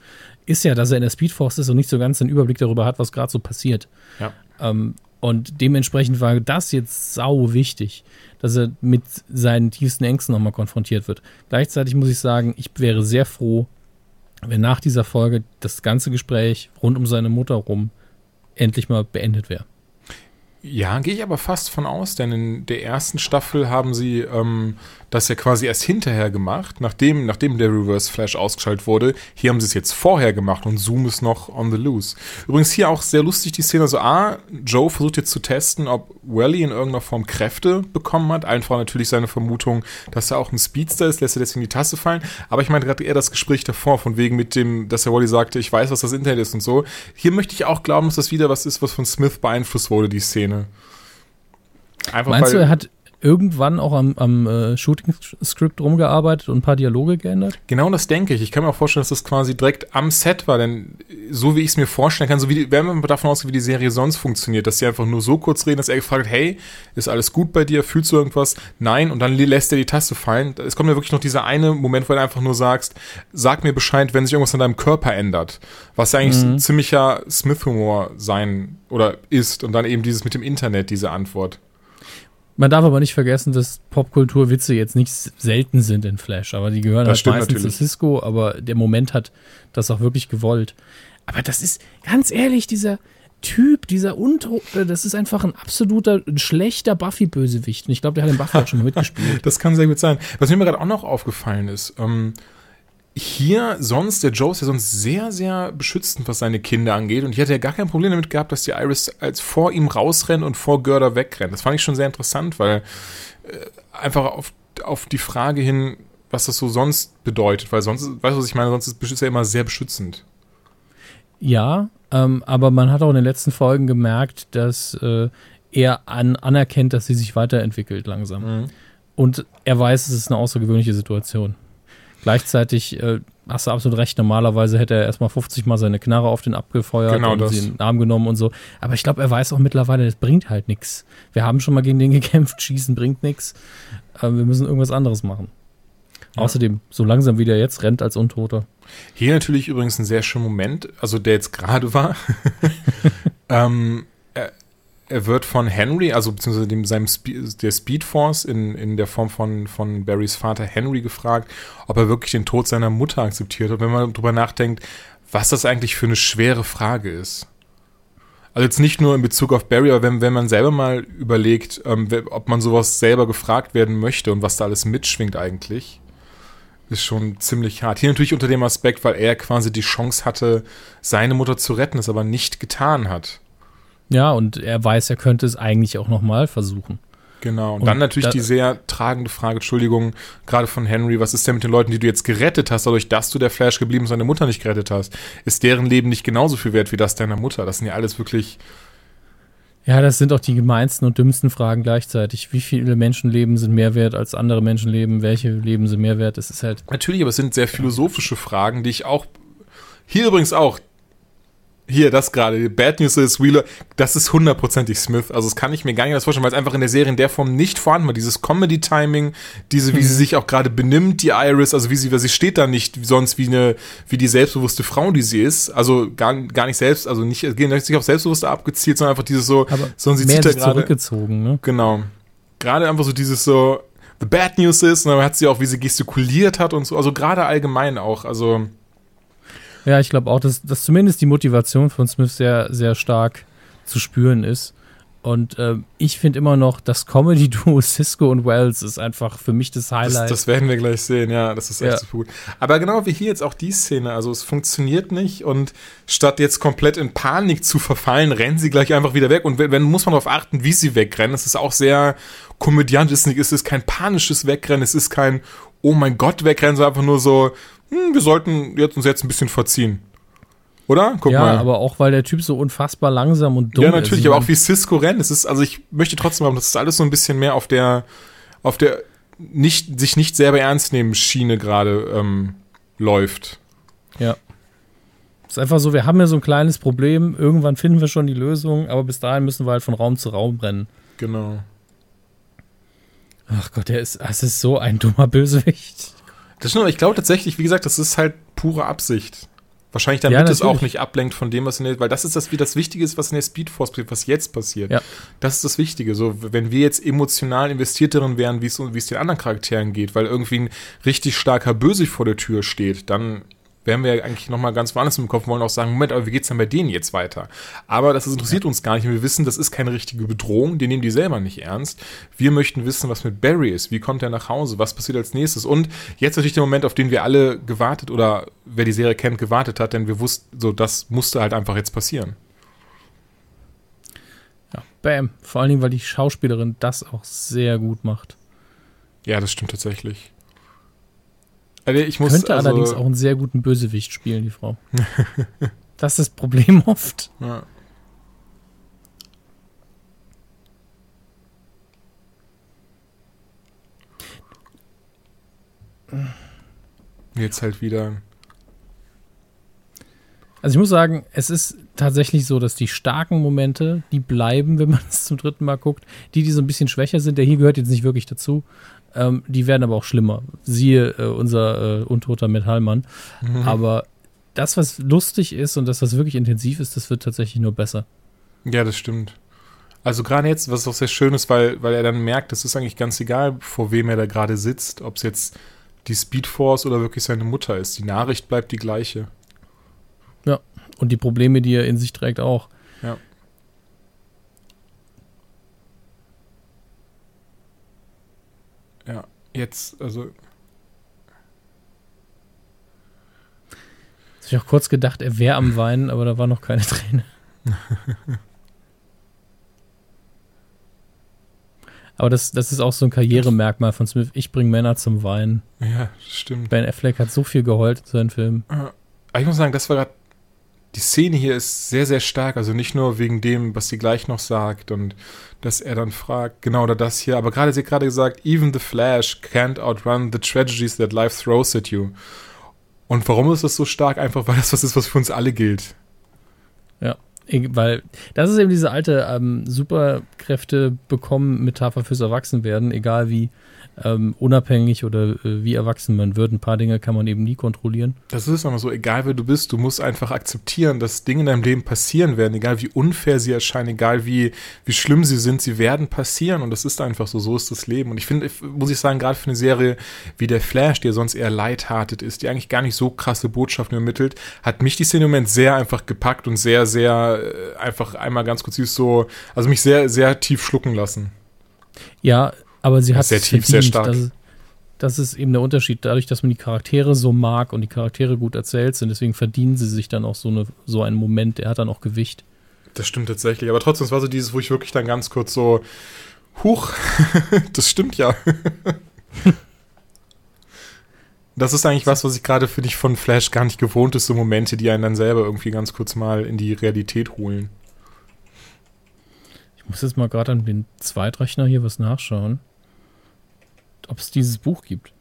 ist ja, dass er in der Speedforce ist und nicht so ganz den Überblick darüber hat, was gerade so passiert. Ja. Ähm, und dementsprechend war das jetzt sau wichtig, dass er mit seinen tiefsten Ängsten nochmal konfrontiert wird. Gleichzeitig muss ich sagen, ich wäre sehr froh, wenn nach dieser Folge das ganze Gespräch rund um seine Mutter rum endlich mal beendet wäre. Ja, gehe ich aber fast von aus, denn in der ersten Staffel haben sie ähm, das ja quasi erst hinterher gemacht, nachdem, nachdem der Reverse Flash ausgeschaltet wurde. Hier haben sie es jetzt vorher gemacht und Zoom ist noch on the loose. Übrigens hier auch sehr lustig die Szene, so A, Joe versucht jetzt zu testen, ob Wally in irgendeiner Form Kräfte bekommen hat. Einfach natürlich seine Vermutung, dass er auch ein Speedster ist, lässt er deswegen die Tasse fallen. Aber ich meine gerade eher das Gespräch davor, von wegen mit dem, dass der Wally sagte, ich weiß, was das Internet ist und so. Hier möchte ich auch glauben, dass das wieder was ist, was von Smith beeinflusst wurde, die Szene. Einfach Meinst du, er hat irgendwann auch am, am äh, Shooting-Script rumgearbeitet und ein paar Dialoge geändert? Genau das denke ich. Ich kann mir auch vorstellen, dass das quasi direkt am Set war, denn so wie ich es mir vorstellen kann, so wie die, wenn man davon ausgeht, wie die Serie sonst funktioniert, dass sie einfach nur so kurz reden, dass er gefragt hat, hey, ist alles gut bei dir? Fühlst du irgendwas? Nein. Und dann lässt er die Taste fallen. Es kommt mir wirklich noch dieser eine Moment, wo du einfach nur sagst, sag mir Bescheid, wenn sich irgendwas an deinem Körper ändert. Was ja eigentlich mhm. ein ziemlicher Smith-Humor sein oder ist. Und dann eben dieses mit dem Internet, diese Antwort. Man darf aber nicht vergessen, dass Popkulturwitze jetzt nicht selten sind in Flash, aber die gehören das halt meistens natürlich. zu Cisco, aber der Moment hat das auch wirklich gewollt. Aber das ist, ganz ehrlich, dieser Typ, dieser Unto, äh, das ist einfach ein absoluter, ein schlechter Buffy-Bösewicht. Und ich glaube, der hat den Buffy auch schon mitgespielt. Das kann sehr gut sein. Was mir gerade auch noch aufgefallen ist, ähm, hier sonst, der Joe ist ja sonst sehr, sehr beschützend, was seine Kinder angeht. Und ich hatte ja gar kein Problem damit gehabt, dass die Iris als vor ihm rausrennt und vor Görder wegrennt. Das fand ich schon sehr interessant, weil äh, einfach auf, auf die Frage hin, was das so sonst bedeutet, weil sonst, weißt du, was ich meine, sonst ist ja immer sehr beschützend. Ja, ähm, aber man hat auch in den letzten Folgen gemerkt, dass äh, er an, anerkennt, dass sie sich weiterentwickelt langsam. Mhm. Und er weiß, es ist eine außergewöhnliche Situation. Gleichzeitig äh, hast du absolut recht, normalerweise hätte er erstmal 50 Mal seine Knarre auf den abgefeuert genau und das. sie in den Arm genommen und so. Aber ich glaube, er weiß auch mittlerweile, das bringt halt nichts. Wir haben schon mal gegen den gekämpft, schießen bringt nichts. Äh, wir müssen irgendwas anderes machen. Ja. Außerdem, so langsam wie der jetzt rennt als Untoter. Hier natürlich übrigens ein sehr schöner Moment, also der jetzt gerade war. ähm, er wird von Henry, also beziehungsweise dem, seinem Spe der Speed Force in, in der Form von, von Barrys Vater Henry gefragt, ob er wirklich den Tod seiner Mutter akzeptiert hat. Wenn man darüber nachdenkt, was das eigentlich für eine schwere Frage ist. Also jetzt nicht nur in Bezug auf Barry, aber wenn, wenn man selber mal überlegt, ähm, ob man sowas selber gefragt werden möchte und was da alles mitschwingt eigentlich, ist schon ziemlich hart. Hier natürlich unter dem Aspekt, weil er quasi die Chance hatte, seine Mutter zu retten, es aber nicht getan hat. Ja, und er weiß, er könnte es eigentlich auch nochmal versuchen. Genau. Und, und dann natürlich die sehr tragende Frage, Entschuldigung, gerade von Henry, was ist denn mit den Leuten, die du jetzt gerettet hast, dadurch, dass du der Flash geblieben und seine Mutter nicht gerettet hast? Ist deren Leben nicht genauso viel wert wie das deiner Mutter? Das sind ja alles wirklich. Ja, das sind auch die gemeinsten und dümmsten Fragen gleichzeitig. Wie viele Menschenleben sind mehr wert als andere Menschenleben? Welche Leben sind mehr wert? Das ist halt. Natürlich, aber es sind sehr philosophische Fragen, die ich auch. Hier übrigens auch, hier, das gerade, Bad News ist Wheeler, das ist hundertprozentig Smith. Also das kann ich mir gar nicht mehr vorstellen, weil es einfach in der Serie in der Form nicht vorhanden war. Dieses Comedy-Timing, diese, wie mhm. sie sich auch gerade benimmt, die Iris, also wie sie, weil sie steht da nicht sonst wie eine, wie die selbstbewusste Frau, die sie ist. Also gar, gar nicht selbst, also nicht, nicht auf Selbstbewusste abgezielt, sondern einfach dieses so, Aber sondern sie zieht da gerade. zurückgezogen, ne? Genau. Gerade einfach so dieses so, the bad news ist, und dann hat sie auch, wie sie gestikuliert hat und so, also gerade allgemein auch, also ja, ich glaube auch, dass, dass zumindest die Motivation von Smith sehr, sehr stark zu spüren ist. Und äh, ich finde immer noch, das Comedy-Duo Cisco und Wells ist einfach für mich das Highlight. Das, das werden wir gleich sehen, ja, das ist echt ja. super gut. Aber genau wie hier jetzt auch die Szene, also es funktioniert nicht und statt jetzt komplett in Panik zu verfallen, rennen sie gleich einfach wieder weg. Und wenn, muss man darauf achten, wie sie wegrennen. Es ist auch sehr komödiantisch, es ist kein panisches Wegrennen, es ist kein Oh mein Gott wegrennen, sondern einfach nur so, hm, wir sollten jetzt uns jetzt ein bisschen verziehen. Oder? Guck ja, mal. aber auch weil der Typ so unfassbar langsam und dumm ist. Ja, natürlich, ist. aber auch wie Cisco rennt. Es ist, also ich möchte trotzdem haben, das alles so ein bisschen mehr auf der, auf der nicht, sich nicht selber ernst nehmen Schiene gerade ähm, läuft. Ja. Es ist einfach so, wir haben ja so ein kleines Problem, irgendwann finden wir schon die Lösung, aber bis dahin müssen wir halt von Raum zu Raum rennen. Genau. Ach Gott, der ist, das ist so ein dummer Bösewicht. Das stimmt, aber ich glaube tatsächlich, wie gesagt, das ist halt pure Absicht. Wahrscheinlich damit ja, es auch nicht ablenkt von dem, was in der, weil das ist das, wie das Wichtige ist, was in der Speedforce passiert, was jetzt passiert. Ja. Das ist das Wichtige. So, wenn wir jetzt emotional investiert darin wären, wie es, wie es den anderen Charakteren geht, weil irgendwie ein richtig starker Böse vor der Tür steht, dann wären wir ja eigentlich nochmal ganz woanders im Kopf und wollen auch sagen, Moment, aber wie geht's denn bei denen jetzt weiter? Aber das interessiert uns gar nicht. Wir wissen, das ist keine richtige Bedrohung. Die nehmen die selber nicht ernst. Wir möchten wissen, was mit Barry ist. Wie kommt er nach Hause? Was passiert als nächstes? Und jetzt natürlich der Moment, auf den wir alle gewartet oder wer die Serie kennt, gewartet hat, denn wir wussten, so, das musste halt einfach jetzt passieren. Ja, bam. Vor allen Dingen, weil die Schauspielerin das auch sehr gut macht. Ja, das stimmt tatsächlich. Also ich muss, Könnte also, allerdings auch einen sehr guten Bösewicht spielen, die Frau. das ist das Problem oft. Ja. Jetzt halt wieder. Also ich muss sagen, es ist tatsächlich so, dass die starken Momente, die bleiben, wenn man es zum dritten Mal guckt. Die, die so ein bisschen schwächer sind, der hier gehört jetzt nicht wirklich dazu. Ähm, die werden aber auch schlimmer. Siehe äh, unser äh, untoter Metallmann. Mhm. Aber das, was lustig ist und das, was wirklich intensiv ist, das wird tatsächlich nur besser. Ja, das stimmt. Also gerade jetzt, was auch sehr schön ist, weil, weil er dann merkt, es ist eigentlich ganz egal, vor wem er da gerade sitzt, ob es jetzt die Speedforce oder wirklich seine Mutter ist. Die Nachricht bleibt die gleiche. Ja, und die Probleme, die er in sich trägt, auch. Jetzt, also. Ich habe auch kurz gedacht, er wäre am Weinen, aber da war noch keine Träne. aber das, das ist auch so ein Karrieremerkmal von Smith. Ich bringe Männer zum Weinen. Ja, stimmt. Ben Affleck hat so viel geheult in seinen Filmen. Aber ich muss sagen, das war gerade. Die Szene hier ist sehr, sehr stark. Also nicht nur wegen dem, was sie gleich noch sagt und dass er dann fragt, genau oder das hier. Aber gerade, sie hat gerade gesagt, even the Flash can't outrun the tragedies that life throws at you. Und warum ist das so stark? Einfach, weil das was ist, was für uns alle gilt. Ja, weil das ist eben diese alte ähm, Superkräfte bekommen Metapher fürs Erwachsenwerden, egal wie ähm, unabhängig oder äh, wie erwachsen man wird. Ein paar Dinge kann man eben nie kontrollieren. Das ist immer so, egal wer du bist, du musst einfach akzeptieren, dass Dinge in deinem Leben passieren werden, egal wie unfair sie erscheinen, egal wie, wie schlimm sie sind, sie werden passieren und das ist einfach so, so ist das Leben. Und ich finde, muss ich sagen, gerade für eine Serie wie der Flash, die ja sonst eher lighthearted ist, die eigentlich gar nicht so krasse Botschaften übermittelt, hat mich die Szene im Moment sehr einfach gepackt und sehr, sehr äh, einfach einmal ganz kurz so, also mich sehr, sehr tief schlucken lassen. Ja, aber sie hat sehr tief, verdient. sehr stark. Das, das, ist eben der Unterschied. Dadurch, dass man die Charaktere so mag und die Charaktere gut erzählt sind, deswegen verdienen sie sich dann auch so, eine, so einen Moment. Der hat dann auch Gewicht. Das stimmt tatsächlich. Aber trotzdem, es war so dieses, wo ich wirklich dann ganz kurz so, huch, das stimmt ja. Das ist eigentlich was, was ich gerade für dich von Flash gar nicht gewohnt ist, so Momente, die einen dann selber irgendwie ganz kurz mal in die Realität holen. Ich muss jetzt mal gerade an den Zweitrechner hier was nachschauen ob es dieses Buch gibt.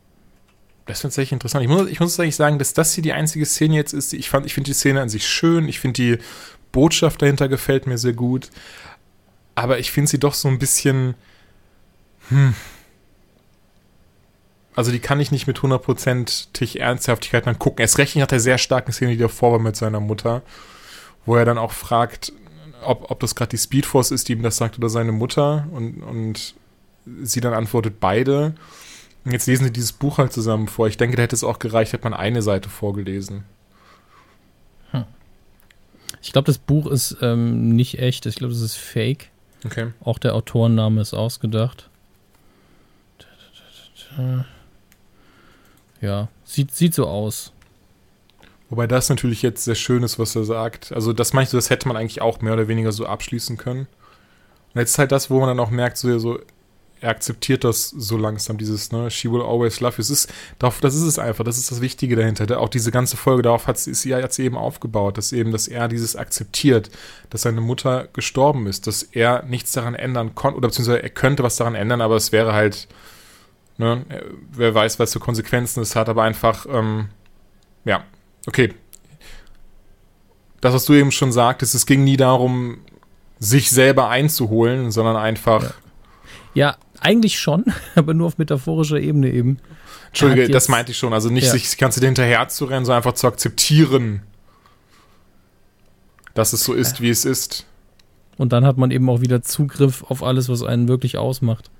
Das finde ich tatsächlich interessant. Ich muss, ich muss tatsächlich sagen, dass das hier die einzige Szene jetzt ist. Ich, ich finde die Szene an sich schön. Ich finde die Botschaft dahinter gefällt mir sehr gut. Aber ich finde sie doch so ein bisschen. Hm. Also die kann ich nicht mit hundertprozentig Ernsthaftigkeit dann gucken. Erst recht nach der sehr starken Szene, die davor war mit seiner Mutter, wo er dann auch fragt, ob, ob das gerade die Speedforce ist, die ihm das sagt, oder seine Mutter. Und, und sie dann antwortet beide. Und jetzt lesen sie dieses Buch halt zusammen vor. Ich denke, da hätte es auch gereicht, hätte man eine Seite vorgelesen. Hm. Ich glaube, das Buch ist ähm, nicht echt. Ich glaube, das ist fake. Okay. Auch der Autorenname ist ausgedacht. Ja, sieht, sieht so aus. Wobei das natürlich jetzt sehr schön ist, was er sagt. Also, das meinst du, das hätte man eigentlich auch mehr oder weniger so abschließen können. Und jetzt ist halt das, wo man dann auch merkt, so, so er akzeptiert das so langsam, dieses, ne, she will always love you. Es ist, darauf, das ist es einfach, das ist das Wichtige dahinter. Auch diese ganze Folge, darauf hat sie, hat sie eben aufgebaut, dass eben, dass er dieses akzeptiert, dass seine Mutter gestorben ist, dass er nichts daran ändern konnte, oder beziehungsweise er könnte was daran ändern, aber es wäre halt, ne, wer weiß, was für Konsequenzen es hat, aber einfach, ähm, ja, okay. Das, was du eben schon sagtest, es ging nie darum, sich selber einzuholen, sondern einfach. Ja. Ja, eigentlich schon, aber nur auf metaphorischer Ebene eben. Entschuldige, das meinte ich schon. Also nicht ja. sich ganze hinterher zu rennen, sondern einfach zu akzeptieren, dass es so ist, ja. wie es ist. Und dann hat man eben auch wieder Zugriff auf alles, was einen wirklich ausmacht.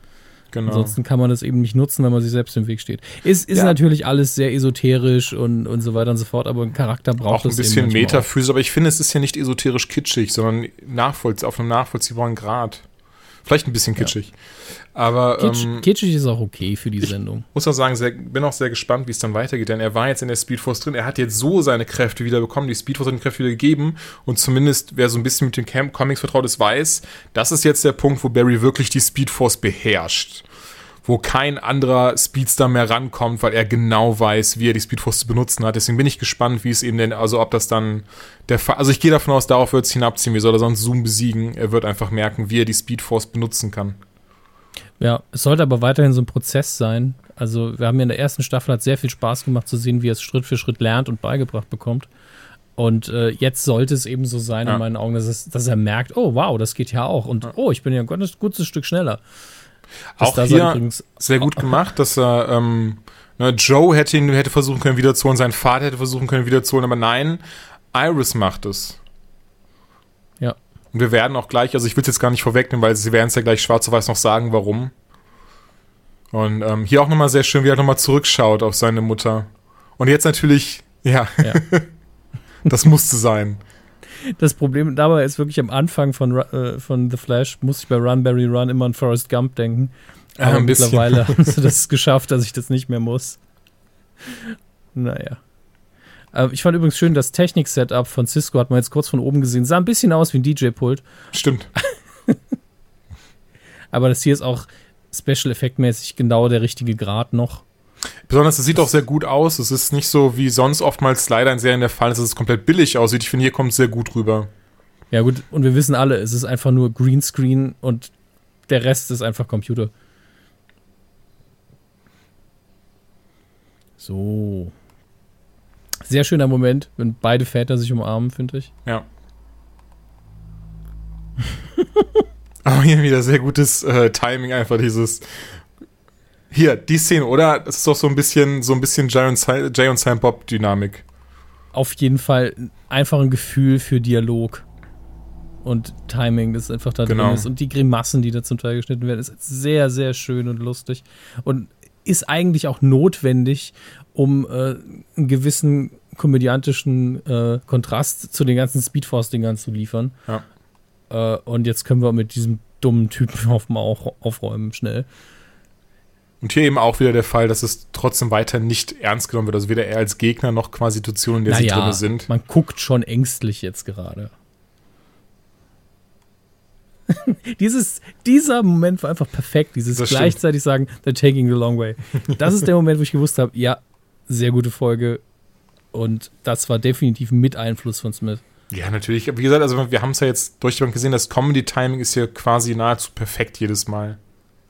Genau. Ansonsten kann man das eben nicht nutzen, wenn man sich selbst im Weg steht. Es ist ja. natürlich alles sehr esoterisch und, und so weiter und so fort, aber ein Charakter braucht auch ein bisschen Metaphysisch, aber ich finde, es ist ja nicht esoterisch kitschig, sondern nachvollzie auf einem nachvollziehbaren Grad. Vielleicht ein bisschen kitschig. Ja. Aber. Kitsch, ähm, kitschig ist auch okay für die Sendung. Muss auch sagen, sehr, bin auch sehr gespannt, wie es dann weitergeht, denn er war jetzt in der Speedforce drin. Er hat jetzt so seine Kräfte wieder bekommen, die Speedforce hat die Kräfte wieder gegeben. Und zumindest, wer so ein bisschen mit den Cam Comics vertraut ist, weiß, das ist jetzt der Punkt, wo Barry wirklich die Speedforce beherrscht wo kein anderer Speedster mehr rankommt, weil er genau weiß, wie er die Speedforce zu benutzen hat. Deswegen bin ich gespannt, wie es eben denn, also ob das dann der Fall, also ich gehe davon aus, darauf wird es hinabziehen, wie soll er sonst Zoom besiegen? Er wird einfach merken, wie er die Speedforce benutzen kann. Ja, es sollte aber weiterhin so ein Prozess sein. Also wir haben ja in der ersten Staffel hat sehr viel Spaß gemacht zu sehen, wie er es Schritt für Schritt lernt und beigebracht bekommt. Und äh, jetzt sollte es eben so sein, ja. in meinen Augen, dass, es, dass er merkt, oh wow, das geht ja auch. Und oh, ich bin ja ein gutes Stück schneller. Das auch hier sehr gut gemacht, dass er ähm, ne, Joe hätte ihn hätte versuchen können wiederzuholen, sein Vater hätte versuchen können wiederzuholen, aber nein, Iris macht es. Ja. Und wir werden auch gleich, also ich will es jetzt gar nicht vorwegnehmen, weil sie werden es ja gleich schwarz auf weiß noch sagen, warum. Und ähm, hier auch nochmal sehr schön, wie er nochmal zurückschaut auf seine Mutter. Und jetzt natürlich, ja, ja. das musste sein. Das Problem dabei ist wirklich am Anfang von, äh, von The Flash, muss ich bei Run Barry Run immer an Forrest Gump denken. Aber ja, mittlerweile haben sie das geschafft, dass ich das nicht mehr muss. Naja. Äh, ich fand übrigens schön, das Technik-Setup von Cisco hat man jetzt kurz von oben gesehen. Sah ein bisschen aus wie ein DJ-Pult. Stimmt. Aber das hier ist auch Special Effect-mäßig genau der richtige Grad noch. Besonders, es sieht auch sehr gut aus. Es ist nicht so wie sonst oftmals leider in Serien der Fall ist, dass es komplett billig aussieht. Ich finde, hier kommt es sehr gut rüber. Ja, gut, und wir wissen alle, es ist einfach nur Greenscreen und der Rest ist einfach Computer. So. Sehr schöner Moment, wenn beide Väter sich umarmen, finde ich. Ja. Aber hier wieder sehr gutes äh, Timing, einfach dieses. Hier, die Szene, oder? Das ist doch so ein bisschen, so ein bisschen Jay und, Si- Jay und Sam Bob Dynamik. Auf jeden Fall einfach ein Gefühl für Dialog und Timing, das einfach da Genau. drin ist. Und die Grimassen, die da zum Teil geschnitten werden, ist sehr, sehr schön und lustig. Und ist eigentlich auch notwendig, um äh, einen gewissen komödiantischen äh, Kontrast zu den ganzen Speedforce-Dingern zu liefern. Ja. Äh, und jetzt können wir mit diesem dummen Typen auf mal auch aufräumen, schnell. Und hier eben auch wieder der Fall, dass es trotzdem weiter nicht ernst genommen wird. Also weder er als Gegner noch quasi die Situation, in der sie drin sind. man guckt schon ängstlich jetzt gerade. Dieses, dieser Moment war einfach perfekt. Dieses Das stimmt. gleichzeitig sagen, they're taking the long way. Das ist der Moment, wo ich gewusst habe, ja, sehr gute Folge. Und das war definitiv mit Einfluss von Smith. Ja, natürlich. Wie gesagt, also wir haben es ja jetzt durch die Bank gesehen, das Comedy-Timing ist hier quasi nahezu perfekt jedes Mal.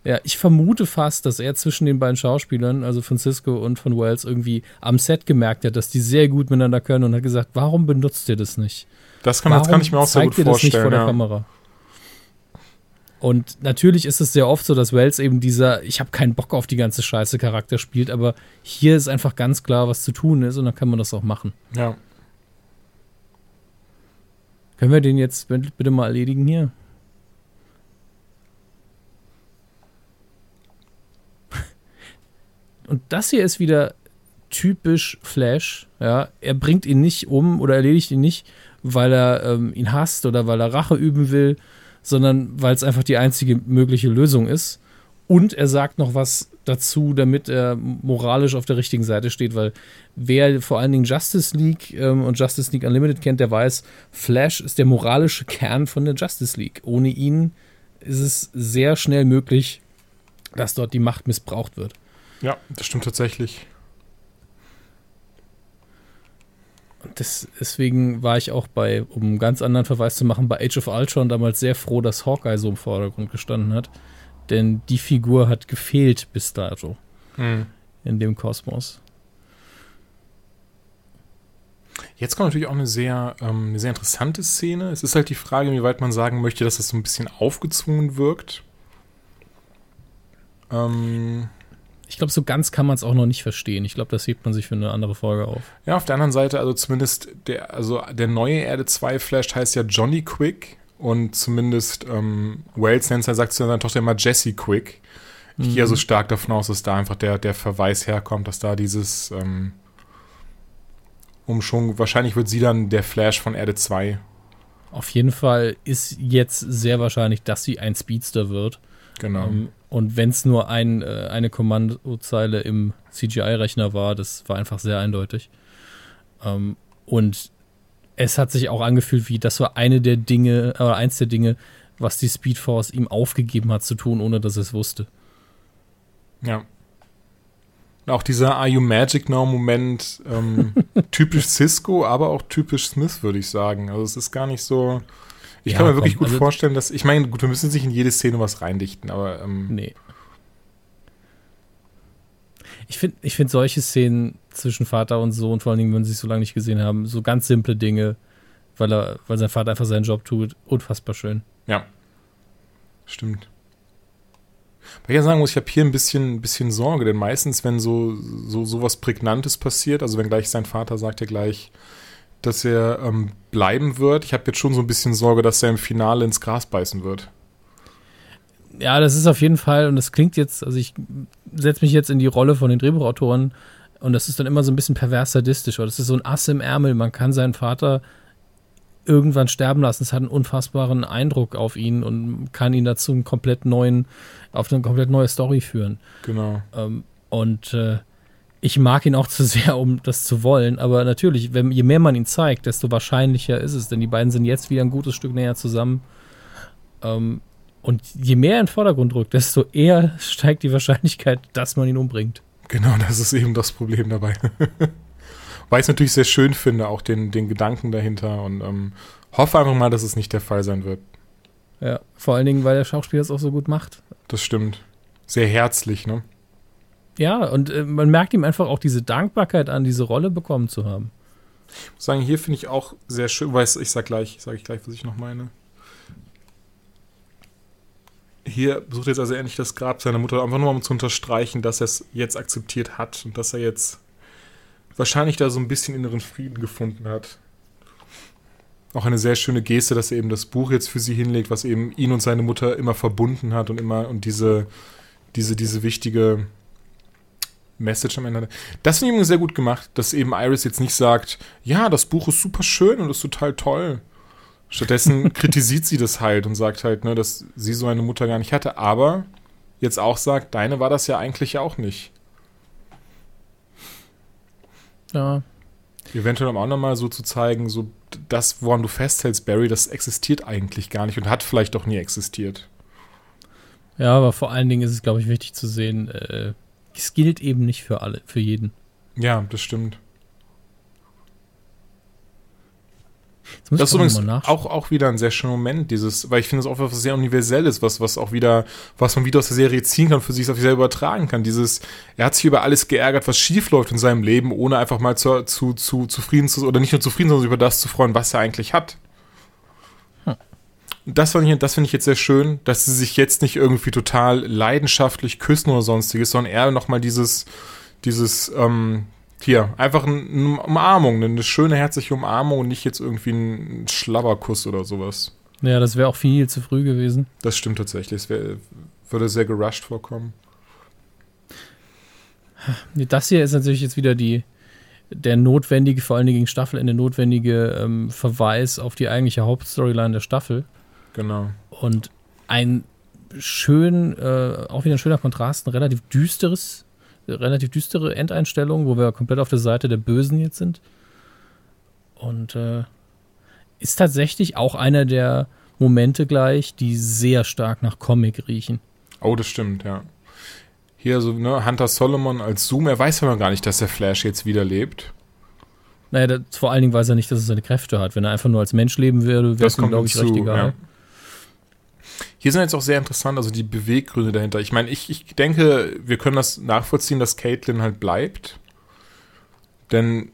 Ja, ich vermute fast, dass er zwischen den beiden Schauspielern, also von Cisco und von Wells, irgendwie am Set gemerkt hat, dass die sehr gut miteinander können und hat gesagt, warum benutzt ihr das nicht? Das kann, man das kann ich mir auch sehr zeigt gut ihr das nicht vorstellen. vor der ja. Kamera? Und natürlich ist es sehr oft so, dass Wells eben dieser Ich habe keinen Bock auf die ganze Scheiße Charakter spielt, aber hier ist einfach ganz klar, was zu tun ist und dann kann man das auch machen. ja. Können wir den jetzt bitte mal erledigen hier? Und das hier ist wieder typisch Flash. Ja, er bringt ihn nicht um oder erledigt ihn nicht, weil er ähm, ihn hasst oder weil er Rache üben will, sondern weil es einfach die einzige mögliche Lösung ist. Und er sagt noch was dazu, damit er moralisch auf der richtigen Seite steht, weil wer vor allen Dingen Justice League ähm, und Justice League Unlimited kennt, der weiß, Flash ist der moralische Kern von der Justice League. Ohne ihn ist es sehr schnell möglich, dass dort die Macht missbraucht wird. Ja, das stimmt tatsächlich. Und das, deswegen war ich auch bei, um einen ganz anderen Verweis zu machen, bei Age of Ultron damals sehr froh, dass Hawkeye so im Vordergrund gestanden hat. Denn die Figur hat gefehlt bis dato Hm. in dem Kosmos. Jetzt kommt natürlich auch eine sehr, ähm, eine sehr interessante Szene. Es ist halt die Frage, inwieweit man sagen möchte, dass das so ein bisschen aufgezwungen wirkt. Ähm, Ich glaube, so ganz kann man es auch noch nicht verstehen. Ich glaube, das hebt man sich für eine andere Folge auf. ja, auf der anderen Seite, also zumindest der, also der neue Erde 2 Flash heißt ja Johnny Quick und zumindest ähm, Wales nennt sagt zu seiner Tochter immer Jessie Quick. Ich gehe also stark davon aus, dass da einfach der, der Verweis herkommt, dass da dieses ähm, Umschwung, wahrscheinlich wird sie dann der Flash von Erde 2. Auf jeden Fall ist jetzt sehr wahrscheinlich, dass sie ein Speedster wird. Genau. Ähm, und wenn es nur ein, äh, eine Kommandozeile im CGI-Rechner war, das war einfach sehr eindeutig. Ähm, und es hat sich auch angefühlt, wie das war eine der Dinge, äh, eins der Dinge, was die Speedforce ihm aufgegeben hat zu tun, ohne dass er es wusste. Ja. Auch dieser Are You Magic Now-Moment, ähm, typisch Cisco, aber auch typisch Smith, würde ich sagen. Also es ist gar nicht so. Ich Ja, kann mir komm, wirklich gut also- vorstellen, dass. Ich meine, gut, wir müssen sich in jede Szene was reindichten, aber ähm, Nee. Ich finde ich find solche Szenen zwischen Vater und Sohn, vor allen Dingen, wenn sie sich so lange nicht gesehen haben, so ganz simple Dinge, weil, er, weil sein Vater einfach seinen Job tut, unfassbar schön. ja. Stimmt. Weil ich ja sagen muss, ich habe hier ein bisschen, bisschen Sorge, denn meistens, wenn so, so, so was Prägnantes passiert, also wenn gleich sein Vater sagt ja gleich, dass er ähm, bleiben wird, ich habe jetzt schon so ein bisschen Sorge, dass er im Finale ins Gras beißen wird. Ja, das ist auf jeden Fall, und das klingt jetzt, also ich setze mich jetzt in die Rolle von den Drehbuchautoren und das ist dann immer so ein bisschen pervers sadistisch, weil das ist so ein Ass im Ärmel. Man kann seinen Vater irgendwann sterben lassen. Es hat einen unfassbaren Eindruck auf ihn und kann ihn dazu einen komplett neuen, auf eine komplett neue Story führen. Genau. Ähm, und äh, ich mag ihn auch zu sehr, um das zu wollen. Aber natürlich, wenn, je mehr man ihn zeigt, desto wahrscheinlicher ist es. Denn die beiden sind jetzt wieder ein gutes Stück näher zusammen. Ähm, und je mehr er in den Vordergrund rückt, desto eher steigt die Wahrscheinlichkeit, dass man ihn umbringt. Genau, das ist eben das Problem dabei. Weil ich es natürlich sehr schön finde, auch den, den Gedanken dahinter und ähm, hoffe einfach mal, dass es nicht der Fall sein wird. Ja, vor allen Dingen, weil der Schauspieler es auch so gut macht. Das stimmt. Sehr herzlich, ne? Ja, und äh, man merkt ihm einfach auch diese Dankbarkeit an, diese Rolle bekommen zu haben. Ich muss sagen, hier finde ich auch sehr schön, weil ich sag gleich, sage ich gleich, was ich noch meine. Hier besucht jetzt also endlich das Grab seiner Mutter, einfach nur um zu unterstreichen, dass er es jetzt akzeptiert hat und dass er jetzt wahrscheinlich da so ein bisschen inneren Frieden gefunden hat. Auch eine sehr schöne Geste, dass er eben das Buch jetzt für sie hinlegt, was eben ihn und seine Mutter immer verbunden hat und immer und diese, diese, diese wichtige Message am Ende. Das finde ich übrigens sehr gut gemacht, dass eben Iris jetzt nicht sagt, ja, das Buch ist super schön und ist total toll. Stattdessen kritisiert sie das halt und sagt halt, ne, dass sie so eine Mutter gar nicht hatte, aber jetzt auch sagt, deine war das ja eigentlich auch nicht. Ja. Eventuell auch nochmal so zu zeigen, so das, woran du festhältst, Barry, das existiert eigentlich gar nicht und hat vielleicht auch nie existiert. Ja, aber vor allen Dingen ist es, glaube ich, wichtig zu sehen, äh, es gilt eben nicht für alle, für jeden. Ja, das stimmt. Das ist übrigens auch, auch wieder ein sehr schöner Moment, dieses, weil ich finde es auch was sehr Universelles, was, was auch wieder, was man wieder aus der Serie ziehen kann, für sich auf sich selber übertragen kann. Dieses, er hat sich über alles geärgert, was schief läuft in seinem Leben, ohne einfach mal zu, zu, zu zufrieden zu, oder nicht nur zufrieden, sondern über das zu freuen, was er eigentlich hat. Das, das finde ich jetzt sehr schön, dass sie sich jetzt nicht irgendwie total leidenschaftlich küssen oder sonstiges, sondern eher nochmal dieses, dieses, ähm, hier, einfach eine Umarmung, eine schöne, herzliche Umarmung und nicht jetzt irgendwie ein Schlabberkuss oder sowas. Ja, das wäre auch viel zu früh gewesen. Das stimmt tatsächlich. Es wär, würde sehr gerusht vorkommen. Das hier ist natürlich jetzt wieder die, der notwendige, vor allen Dingen gegen Staffelende notwendige ähm, Verweis auf die eigentliche Hauptstoryline der Staffel. Genau. Und ein schön, äh, auch wieder ein schöner Kontrast, ein relativ düsteres relativ düstere Endeinstellung, wo wir komplett auf der Seite der Bösen jetzt sind. Und äh, ist tatsächlich auch einer der Momente gleich, die sehr stark nach Comic riechen. Oh, das stimmt, ja. Hier so, ne, Hunter Solomon als Zoom, er weiß aber gar nicht, dass der Flash jetzt wieder lebt. Naja, das, vor allen Dingen weiß er nicht, dass er seine Kräfte hat. Wenn er einfach nur als Mensch leben würde, wäre es ihm, glaube ich, recht egal. Ja. Hier sind jetzt auch sehr interessant, also die Beweggründe dahinter. Ich meine, ich, ich denke, wir können das nachvollziehen, dass Caitlin halt bleibt. Denn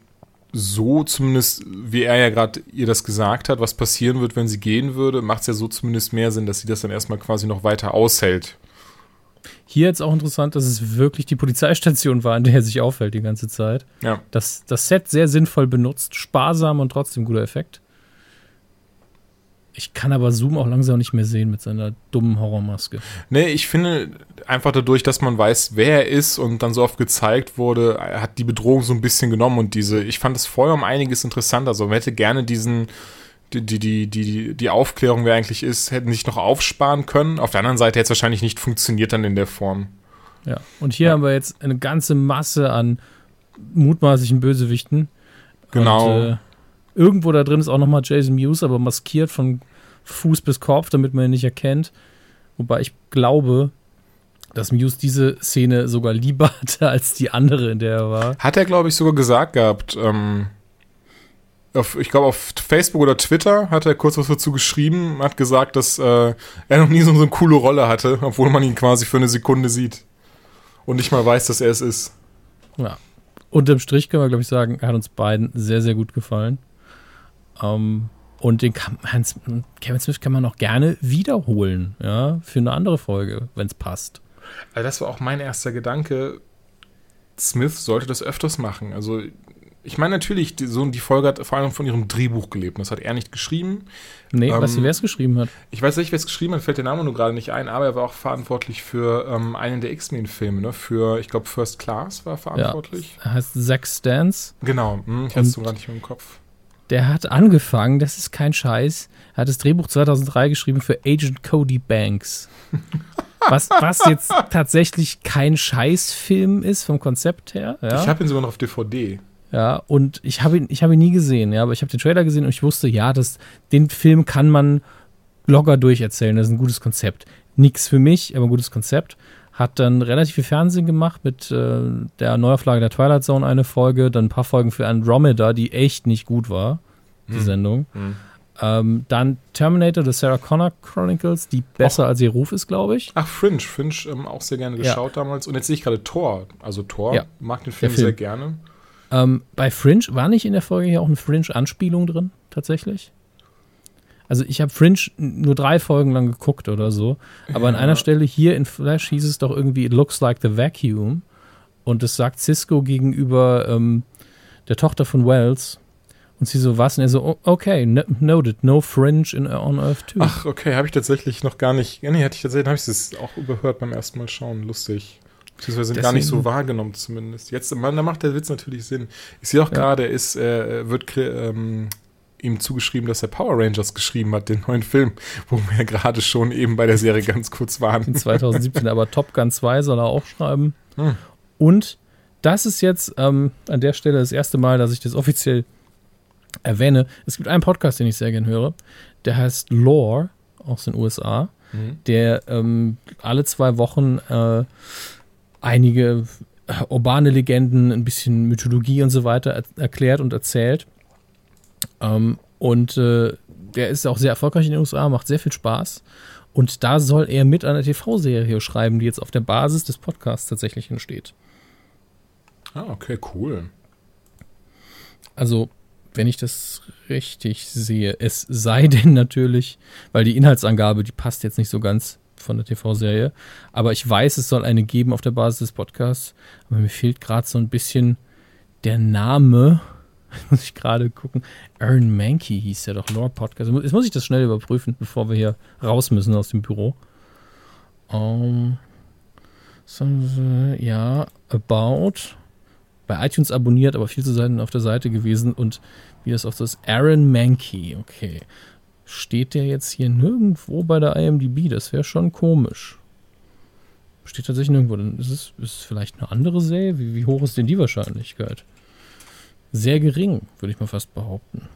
so zumindest, wie er ja gerade ihr das gesagt hat, was passieren wird, wenn sie gehen würde, macht es ja so zumindest mehr Sinn, dass sie das dann erstmal quasi noch weiter aushält. Hier jetzt auch interessant, dass es wirklich die Polizeistation war, an der er sich aufhält die ganze Zeit. Ja. Das, das Set sehr sinnvoll benutzt, sparsam und trotzdem guter Effekt. Ich kann aber Zoom auch langsam nicht mehr sehen mit seiner dummen Horrormaske. Nee, ich finde einfach dadurch, dass man weiß, wer er ist und dann so oft gezeigt wurde, hat die Bedrohung so ein bisschen genommen und diese, ich fand es vorher um einiges interessanter. Also man hätte gerne diesen, die, die, die, die, die Aufklärung, wer eigentlich ist, hätten sich noch aufsparen können. Auf der anderen Seite hätte es wahrscheinlich nicht funktioniert dann in der Form. Ja, und hier ja. haben wir jetzt eine ganze Masse an mutmaßlichen Bösewichten. Genau. Und, äh, Irgendwo da drin ist auch nochmal Jason Mewes, aber maskiert von Fuß bis Kopf, damit man ihn nicht erkennt. Wobei ich glaube, dass Muse diese Szene sogar lieber hatte als die andere, in der er war. Hat er, glaube ich, sogar gesagt gehabt. Ähm, auf, ich glaube, auf Facebook oder Twitter hat er kurz was dazu geschrieben, hat gesagt, dass äh, er noch nie so, so eine coole Rolle hatte, obwohl man ihn quasi für eine Sekunde sieht. Und nicht mal weiß, dass er es ist. Ja. Unterm Strich können wir, glaube ich, sagen, er hat uns beiden sehr, sehr gut gefallen. Ähm, und den kann, Hans, Kevin Smith kann man auch gerne wiederholen, ja, für eine andere Folge, wenn es passt. Also das war auch mein erster Gedanke. Smith sollte das öfters machen. Also, ich meine natürlich, die, so, die Folge hat vor allem von ihrem Drehbuch gelebt. Das hat er nicht geschrieben. Nee, ähm, weißt du, wer es geschrieben hat? Ich weiß nicht, wer es geschrieben hat, fällt der Name nur gerade nicht ein, aber er war auch verantwortlich für ähm, einen der X-Men-Filme, ne? Für, ich glaube, First Class war verantwortlich. Ja, er heißt Zack Stans. Genau, hm, ich hatte es gerade nicht mehr im Kopf. Der hat angefangen, das ist kein Scheiß, er hat das Drehbuch 2003 geschrieben für Agent Cody Banks. was, was jetzt tatsächlich kein Scheißfilm ist vom Konzept her. Ja. Ich habe ihn sogar noch auf DVD. Ja, und ich habe ihn, ich hab ihn nie gesehen, ja, aber ich habe den Trailer gesehen und ich wusste, ja, das, den Film kann man locker durcherzählen. Das ist ein gutes Konzept. Nix für mich, aber ein gutes Konzept. Hat dann relativ viel Fernsehen gemacht mit äh, der Neuauflage der Twilight Zone eine Folge, dann ein paar Folgen für Andromeda, die echt nicht gut war, die Hm. Sendung. Hm. Ähm, dann Terminator, The Sarah Connor Chronicles, die besser als ihr Ruf ist, glaube ich. Ach, Fringe. Fringe ähm, auch sehr gerne Ja. geschaut damals. Und jetzt sehe ich gerade Thor. Also Thor Ja. mag den Film, Film. sehr gerne. Ähm, bei Fringe war nicht in der Folge hier auch eine Fringe-Anspielung drin, tatsächlich? Also ich habe Fringe nur drei Folgen lang geguckt oder so, aber an Ja. einer Stelle hier in Flash hieß es doch irgendwie, it looks like the vacuum. Und das sagt Cisco gegenüber ähm, der Tochter von Wells. Und sie so, was? Und er so, "Oh, okay, no- noted, no Fringe in, on Earth 2. Ach, okay, habe ich tatsächlich noch gar nicht. Ja, nee, hatte ich tatsächlich, habe ich das auch überhört beim ersten Mal schauen. Lustig. Beziehungsweise gar nicht so wahrgenommen zumindest. Jetzt, man, da macht der Witz natürlich Sinn. Ich sehe auch Ja. gerade, ist, äh, wird ähm, ihm zugeschrieben, dass er Power Rangers geschrieben hat, den neuen Film, wo wir gerade schon eben bei der Serie ganz kurz waren. in 2017, aber Top Gun 2 soll er auch schreiben. Hm. Und das ist jetzt ähm, an der Stelle das erste Mal, dass ich das offiziell erwähne. Es gibt einen Podcast, den ich sehr gern höre, der heißt Lore aus den USA, Mhm. der ähm, alle zwei Wochen äh, einige urbane Legenden, ein bisschen Mythologie und so weiter er erklärt und erzählt. Ähm, und äh, der ist auch sehr erfolgreich in den USA, macht sehr viel Spaß. Und da soll er mit einer TV-Serie schreiben, die jetzt auf der Basis des Podcasts tatsächlich entsteht. Ah, okay, cool. Also, wenn ich das richtig sehe, es sei denn natürlich, weil die Inhaltsangabe, die passt jetzt nicht so ganz von der TV-Serie, aber ich weiß, es soll eine geben auf der Basis des Podcasts, aber mir fehlt gerade so ein bisschen der Name, muss ich gerade gucken, Aaron Mankey hieß ja doch Lore Podcast. Jetzt muss ich das schnell überprüfen, bevor wir hier raus müssen aus dem Büro. Um, so, ja, About bei iTunes abonniert, aber viel zu selten auf der Seite gewesen und wie das auch so ist, Aaron Mankey, okay. Steht der jetzt hier nirgendwo bei der IMDb? Das wäre schon komisch. Steht tatsächlich nirgendwo. Dann ist es, ist es vielleicht eine andere Serie? Wie, wie hoch ist denn die Wahrscheinlichkeit? Sehr gering, würde ich mal fast behaupten.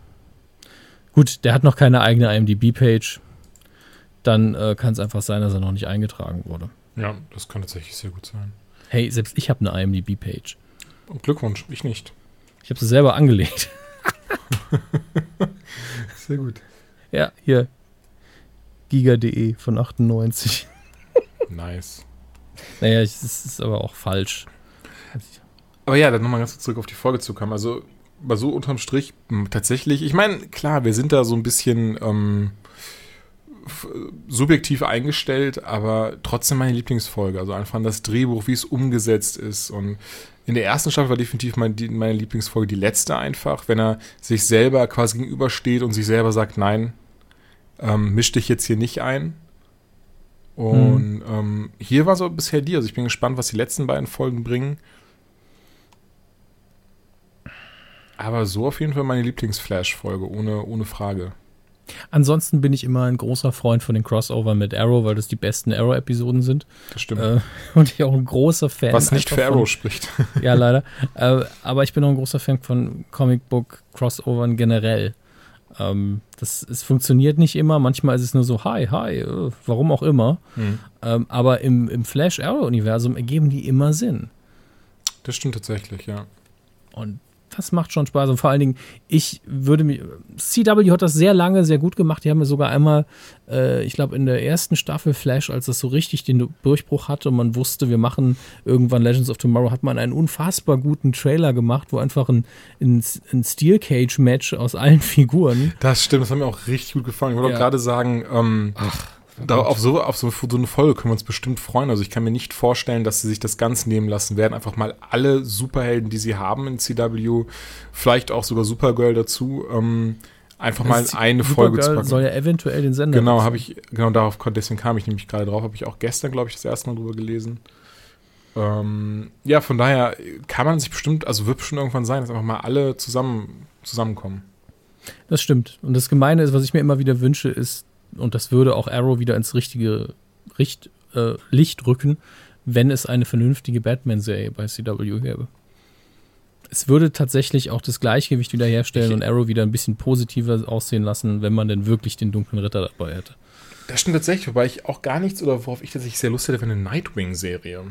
Gut, der hat noch keine eigene IMDb-Page. Dann äh, kann es einfach sein, dass er noch nicht eingetragen wurde. Ja, das kann tatsächlich sehr gut sein. Hey, selbst ich habe eine IMDb-Page. Glückwunsch, ich nicht. Ich habe sie selber angelegt. Sehr gut. Ja, hier. Giga.de von 98. Nice. Naja, es ist aber auch falsch. Aber ja, dann nochmal ganz kurz zurück auf die Folge zu kommen. Also, mal so unterm Strich, tatsächlich, ich meine, klar, wir sind da so ein bisschen ähm, subjektiv eingestellt, aber trotzdem meine Lieblingsfolge. Also einfach das Drehbuch, wie es umgesetzt ist. Und in der ersten Staffel war definitiv mein, die, meine Lieblingsfolge die letzte einfach, wenn er sich selber quasi gegenübersteht und sich selber sagt, nein, ähm, misch dich jetzt hier nicht ein. Und ähm, hier war so bisher die. Also ich bin gespannt, was die letzten beiden Folgen bringen. Aber so auf jeden Fall meine Lieblings-Flash-Folge, ohne, ohne Frage. Ansonsten bin ich immer ein großer Freund von den Crossover mit Arrow, weil das die besten Arrow-Episoden sind. Das stimmt. Äh, und ich auch ein großer Fan. was nicht für von- Arrow spricht. Ja, leider. Äh, aber ich bin auch ein großer Fan von Comicbook-Crossovern generell. Ähm, das, es funktioniert nicht immer. Manchmal ist es nur so, hi, hi, äh, warum auch immer. Ähm, aber im, im Flash-Arrow-Universum ergeben die immer Sinn. Das stimmt tatsächlich, ja. Und das macht schon Spaß. Und vor allen Dingen, ich würde mir. CW hat das sehr lange, sehr gut gemacht. Die haben mir sogar einmal, äh, ich glaube, in der ersten Staffel Flash, als das so richtig den Durchbruch hatte und man wusste, wir machen irgendwann Legends of Tomorrow, hat man einen unfassbar guten Trailer gemacht, wo einfach ein, ein, ein Steel Cage-Match aus allen Figuren. Das stimmt, das hat mir auch richtig gut gefallen. Ich wollte Ja. auch gerade sagen, ähm, da, auf, so, auf so, so eine Folge können wir uns bestimmt freuen. Also ich kann mir nicht vorstellen, dass sie sich das ganz nehmen lassen werden. Einfach mal alle Superhelden, die sie haben in CW, vielleicht auch sogar Supergirl dazu, ähm, einfach mal in eine Folge zu Supergirl packen. soll ja eventuell den Sender. Genau, habe ich, genau darauf, deswegen kam ich nämlich gerade drauf, habe ich auch gestern, glaube ich, das erste Mal drüber gelesen. Ähm, ja, von daher kann man sich bestimmt, also wird bestimmt irgendwann sein, dass einfach mal alle zusammen, zusammenkommen. Das stimmt. Und das Gemeine ist, was ich mir immer wieder wünsche, ist, und das würde auch Arrow wieder ins richtige Richt, äh, Licht rücken, wenn es eine vernünftige Batman-Serie bei CW gäbe. Es würde tatsächlich auch das Gleichgewicht wiederherstellen Ich- und Arrow wieder ein bisschen positiver aussehen lassen, wenn man denn wirklich den dunklen Ritter dabei hätte. Das stimmt tatsächlich, wobei ich auch gar nichts oder worauf ich tatsächlich sehr Lust hätte, wäre eine Nightwing-Serie.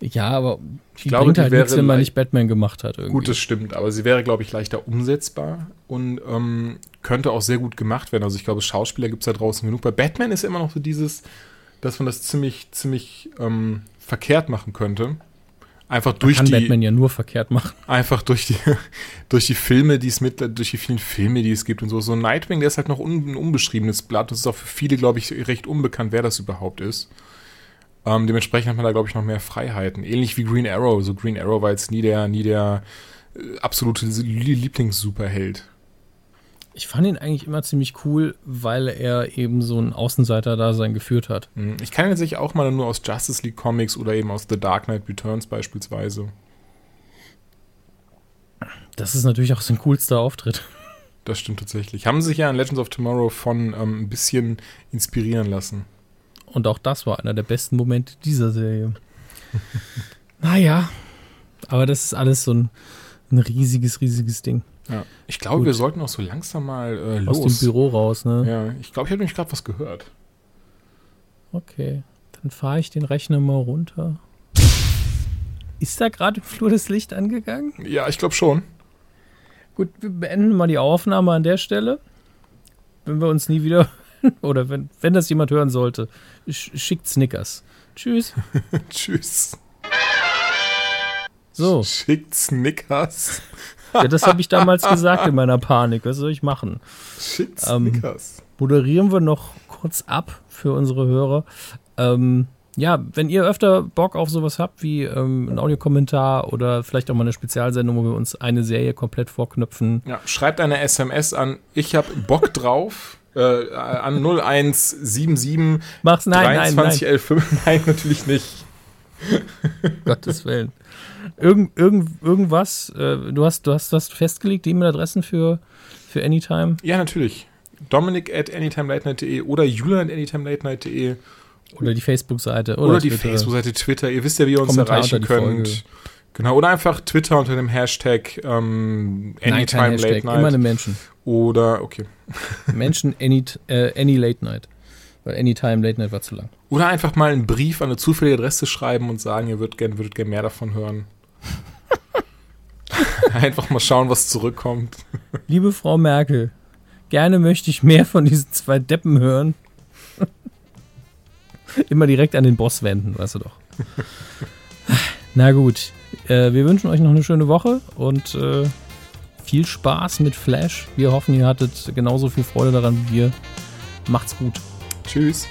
Ja, aber die glaube, bringt die halt nichts, wenn man nicht Batman gemacht hat. Irgendwie. Gut, das stimmt, aber sie wäre, glaube ich, leichter umsetzbar und ähm, könnte auch sehr gut gemacht werden. Also ich glaube, Schauspieler gibt es da draußen genug. Bei Batman ist immer noch so dieses, dass man das ziemlich, ziemlich ähm, verkehrt machen könnte. Einfach durch kann die, Batman ja nur verkehrt machen. einfach durch die, durch die Filme, die es mit, durch die vielen Filme, die es gibt und so. So ein Nightwing, der ist halt noch un, ein unbeschriebenes Blatt. Das ist auch für viele, glaube ich, recht unbekannt, wer das überhaupt ist. Ähm, dementsprechend hat man da, glaube ich, noch mehr Freiheiten. Ähnlich wie Green Arrow. So Green Arrow war jetzt nie der, nie der äh, absolute Lie- Lieblings-Superheld. Ich fand ihn eigentlich immer ziemlich cool, weil er eben so ein Außenseiter-Dasein geführt hat. Hm, Ich kann ihn tatsächlich auch mal nur aus Justice League Comics oder eben aus The Dark Knight Returns beispielsweise. Das ist natürlich auch sein coolster Auftritt. Das stimmt tatsächlich. Haben sich ja in Legends of Tomorrow von ähm, ein bisschen inspirieren lassen. Und auch das war einer der besten Momente dieser Serie. naja, aber das ist alles so ein, ein riesiges, riesiges Ding. Ja. Ich glaube, Gut. wir sollten auch so langsam mal äh, los. Aus dem Büro raus, ne? Ja, ich glaube, ich habe nämlich gerade was gehört. Okay, dann fahre ich den Rechner mal runter. Ist da gerade im Flur das Licht angegangen? Ja, ich glaube schon. Gut, wir beenden mal die Aufnahme an der Stelle. Wenn wir uns nie wieder, oder wenn, wenn das jemand hören sollte, sch schickt Snickers. Tschüss. Tschüss. So, Schickt Snickers. ja, das habe ich damals gesagt in meiner Panik. Was soll ich machen? Schickt Ähm, Snickers. moderieren wir noch kurz ab für unsere Hörer. Ähm, ja, wenn ihr öfter Bock auf sowas habt, wie ähm, ein Audiokommentar oder vielleicht auch mal eine Spezialsendung, wo wir uns eine Serie komplett vorknüpfen, Ja, schreibt eine SMS an, ich habe Bock drauf. Äh, an 0177 mach's nein, nein, nein, 2311. Nein, natürlich nicht. Gottes Willen. Irgend, irgend, irgendwas, äh, du hast, du hast das festgelegt, die E-Mail-Adressen für, für Anytime Ja, natürlich. Dominik at anytimelatenight.de oder Julian at anytimelatenight.de oder die Facebook-Seite oder, oder, die. Facebook-Seite, Twitter. Ihr wisst ja, wie ihr uns Kommentar erreichen könnt. Folge. Genau, oder einfach Twitter unter dem Hashtag ähm, Nein, Anytime Hashtag, Late Night. immer eine Menschen. Oder, okay. Menschen any, äh, any Late Night. Weil Anytime Late Night war zu lang. Oder einfach mal einen Brief an eine zufällige Adresse schreiben und sagen, ihr würdet gerne würdet gern mehr davon hören. einfach mal schauen, was zurückkommt. Liebe Frau Merkel, gerne möchte ich mehr von diesen zwei Deppen hören. Immer direkt an den Boss wenden, weißt du doch. Na gut, äh, wir wünschen euch noch eine schöne Woche und äh, viel Spaß mit Flash. Wir hoffen, ihr hattet genauso viel Freude daran wie wir. Macht's gut. Tschüss.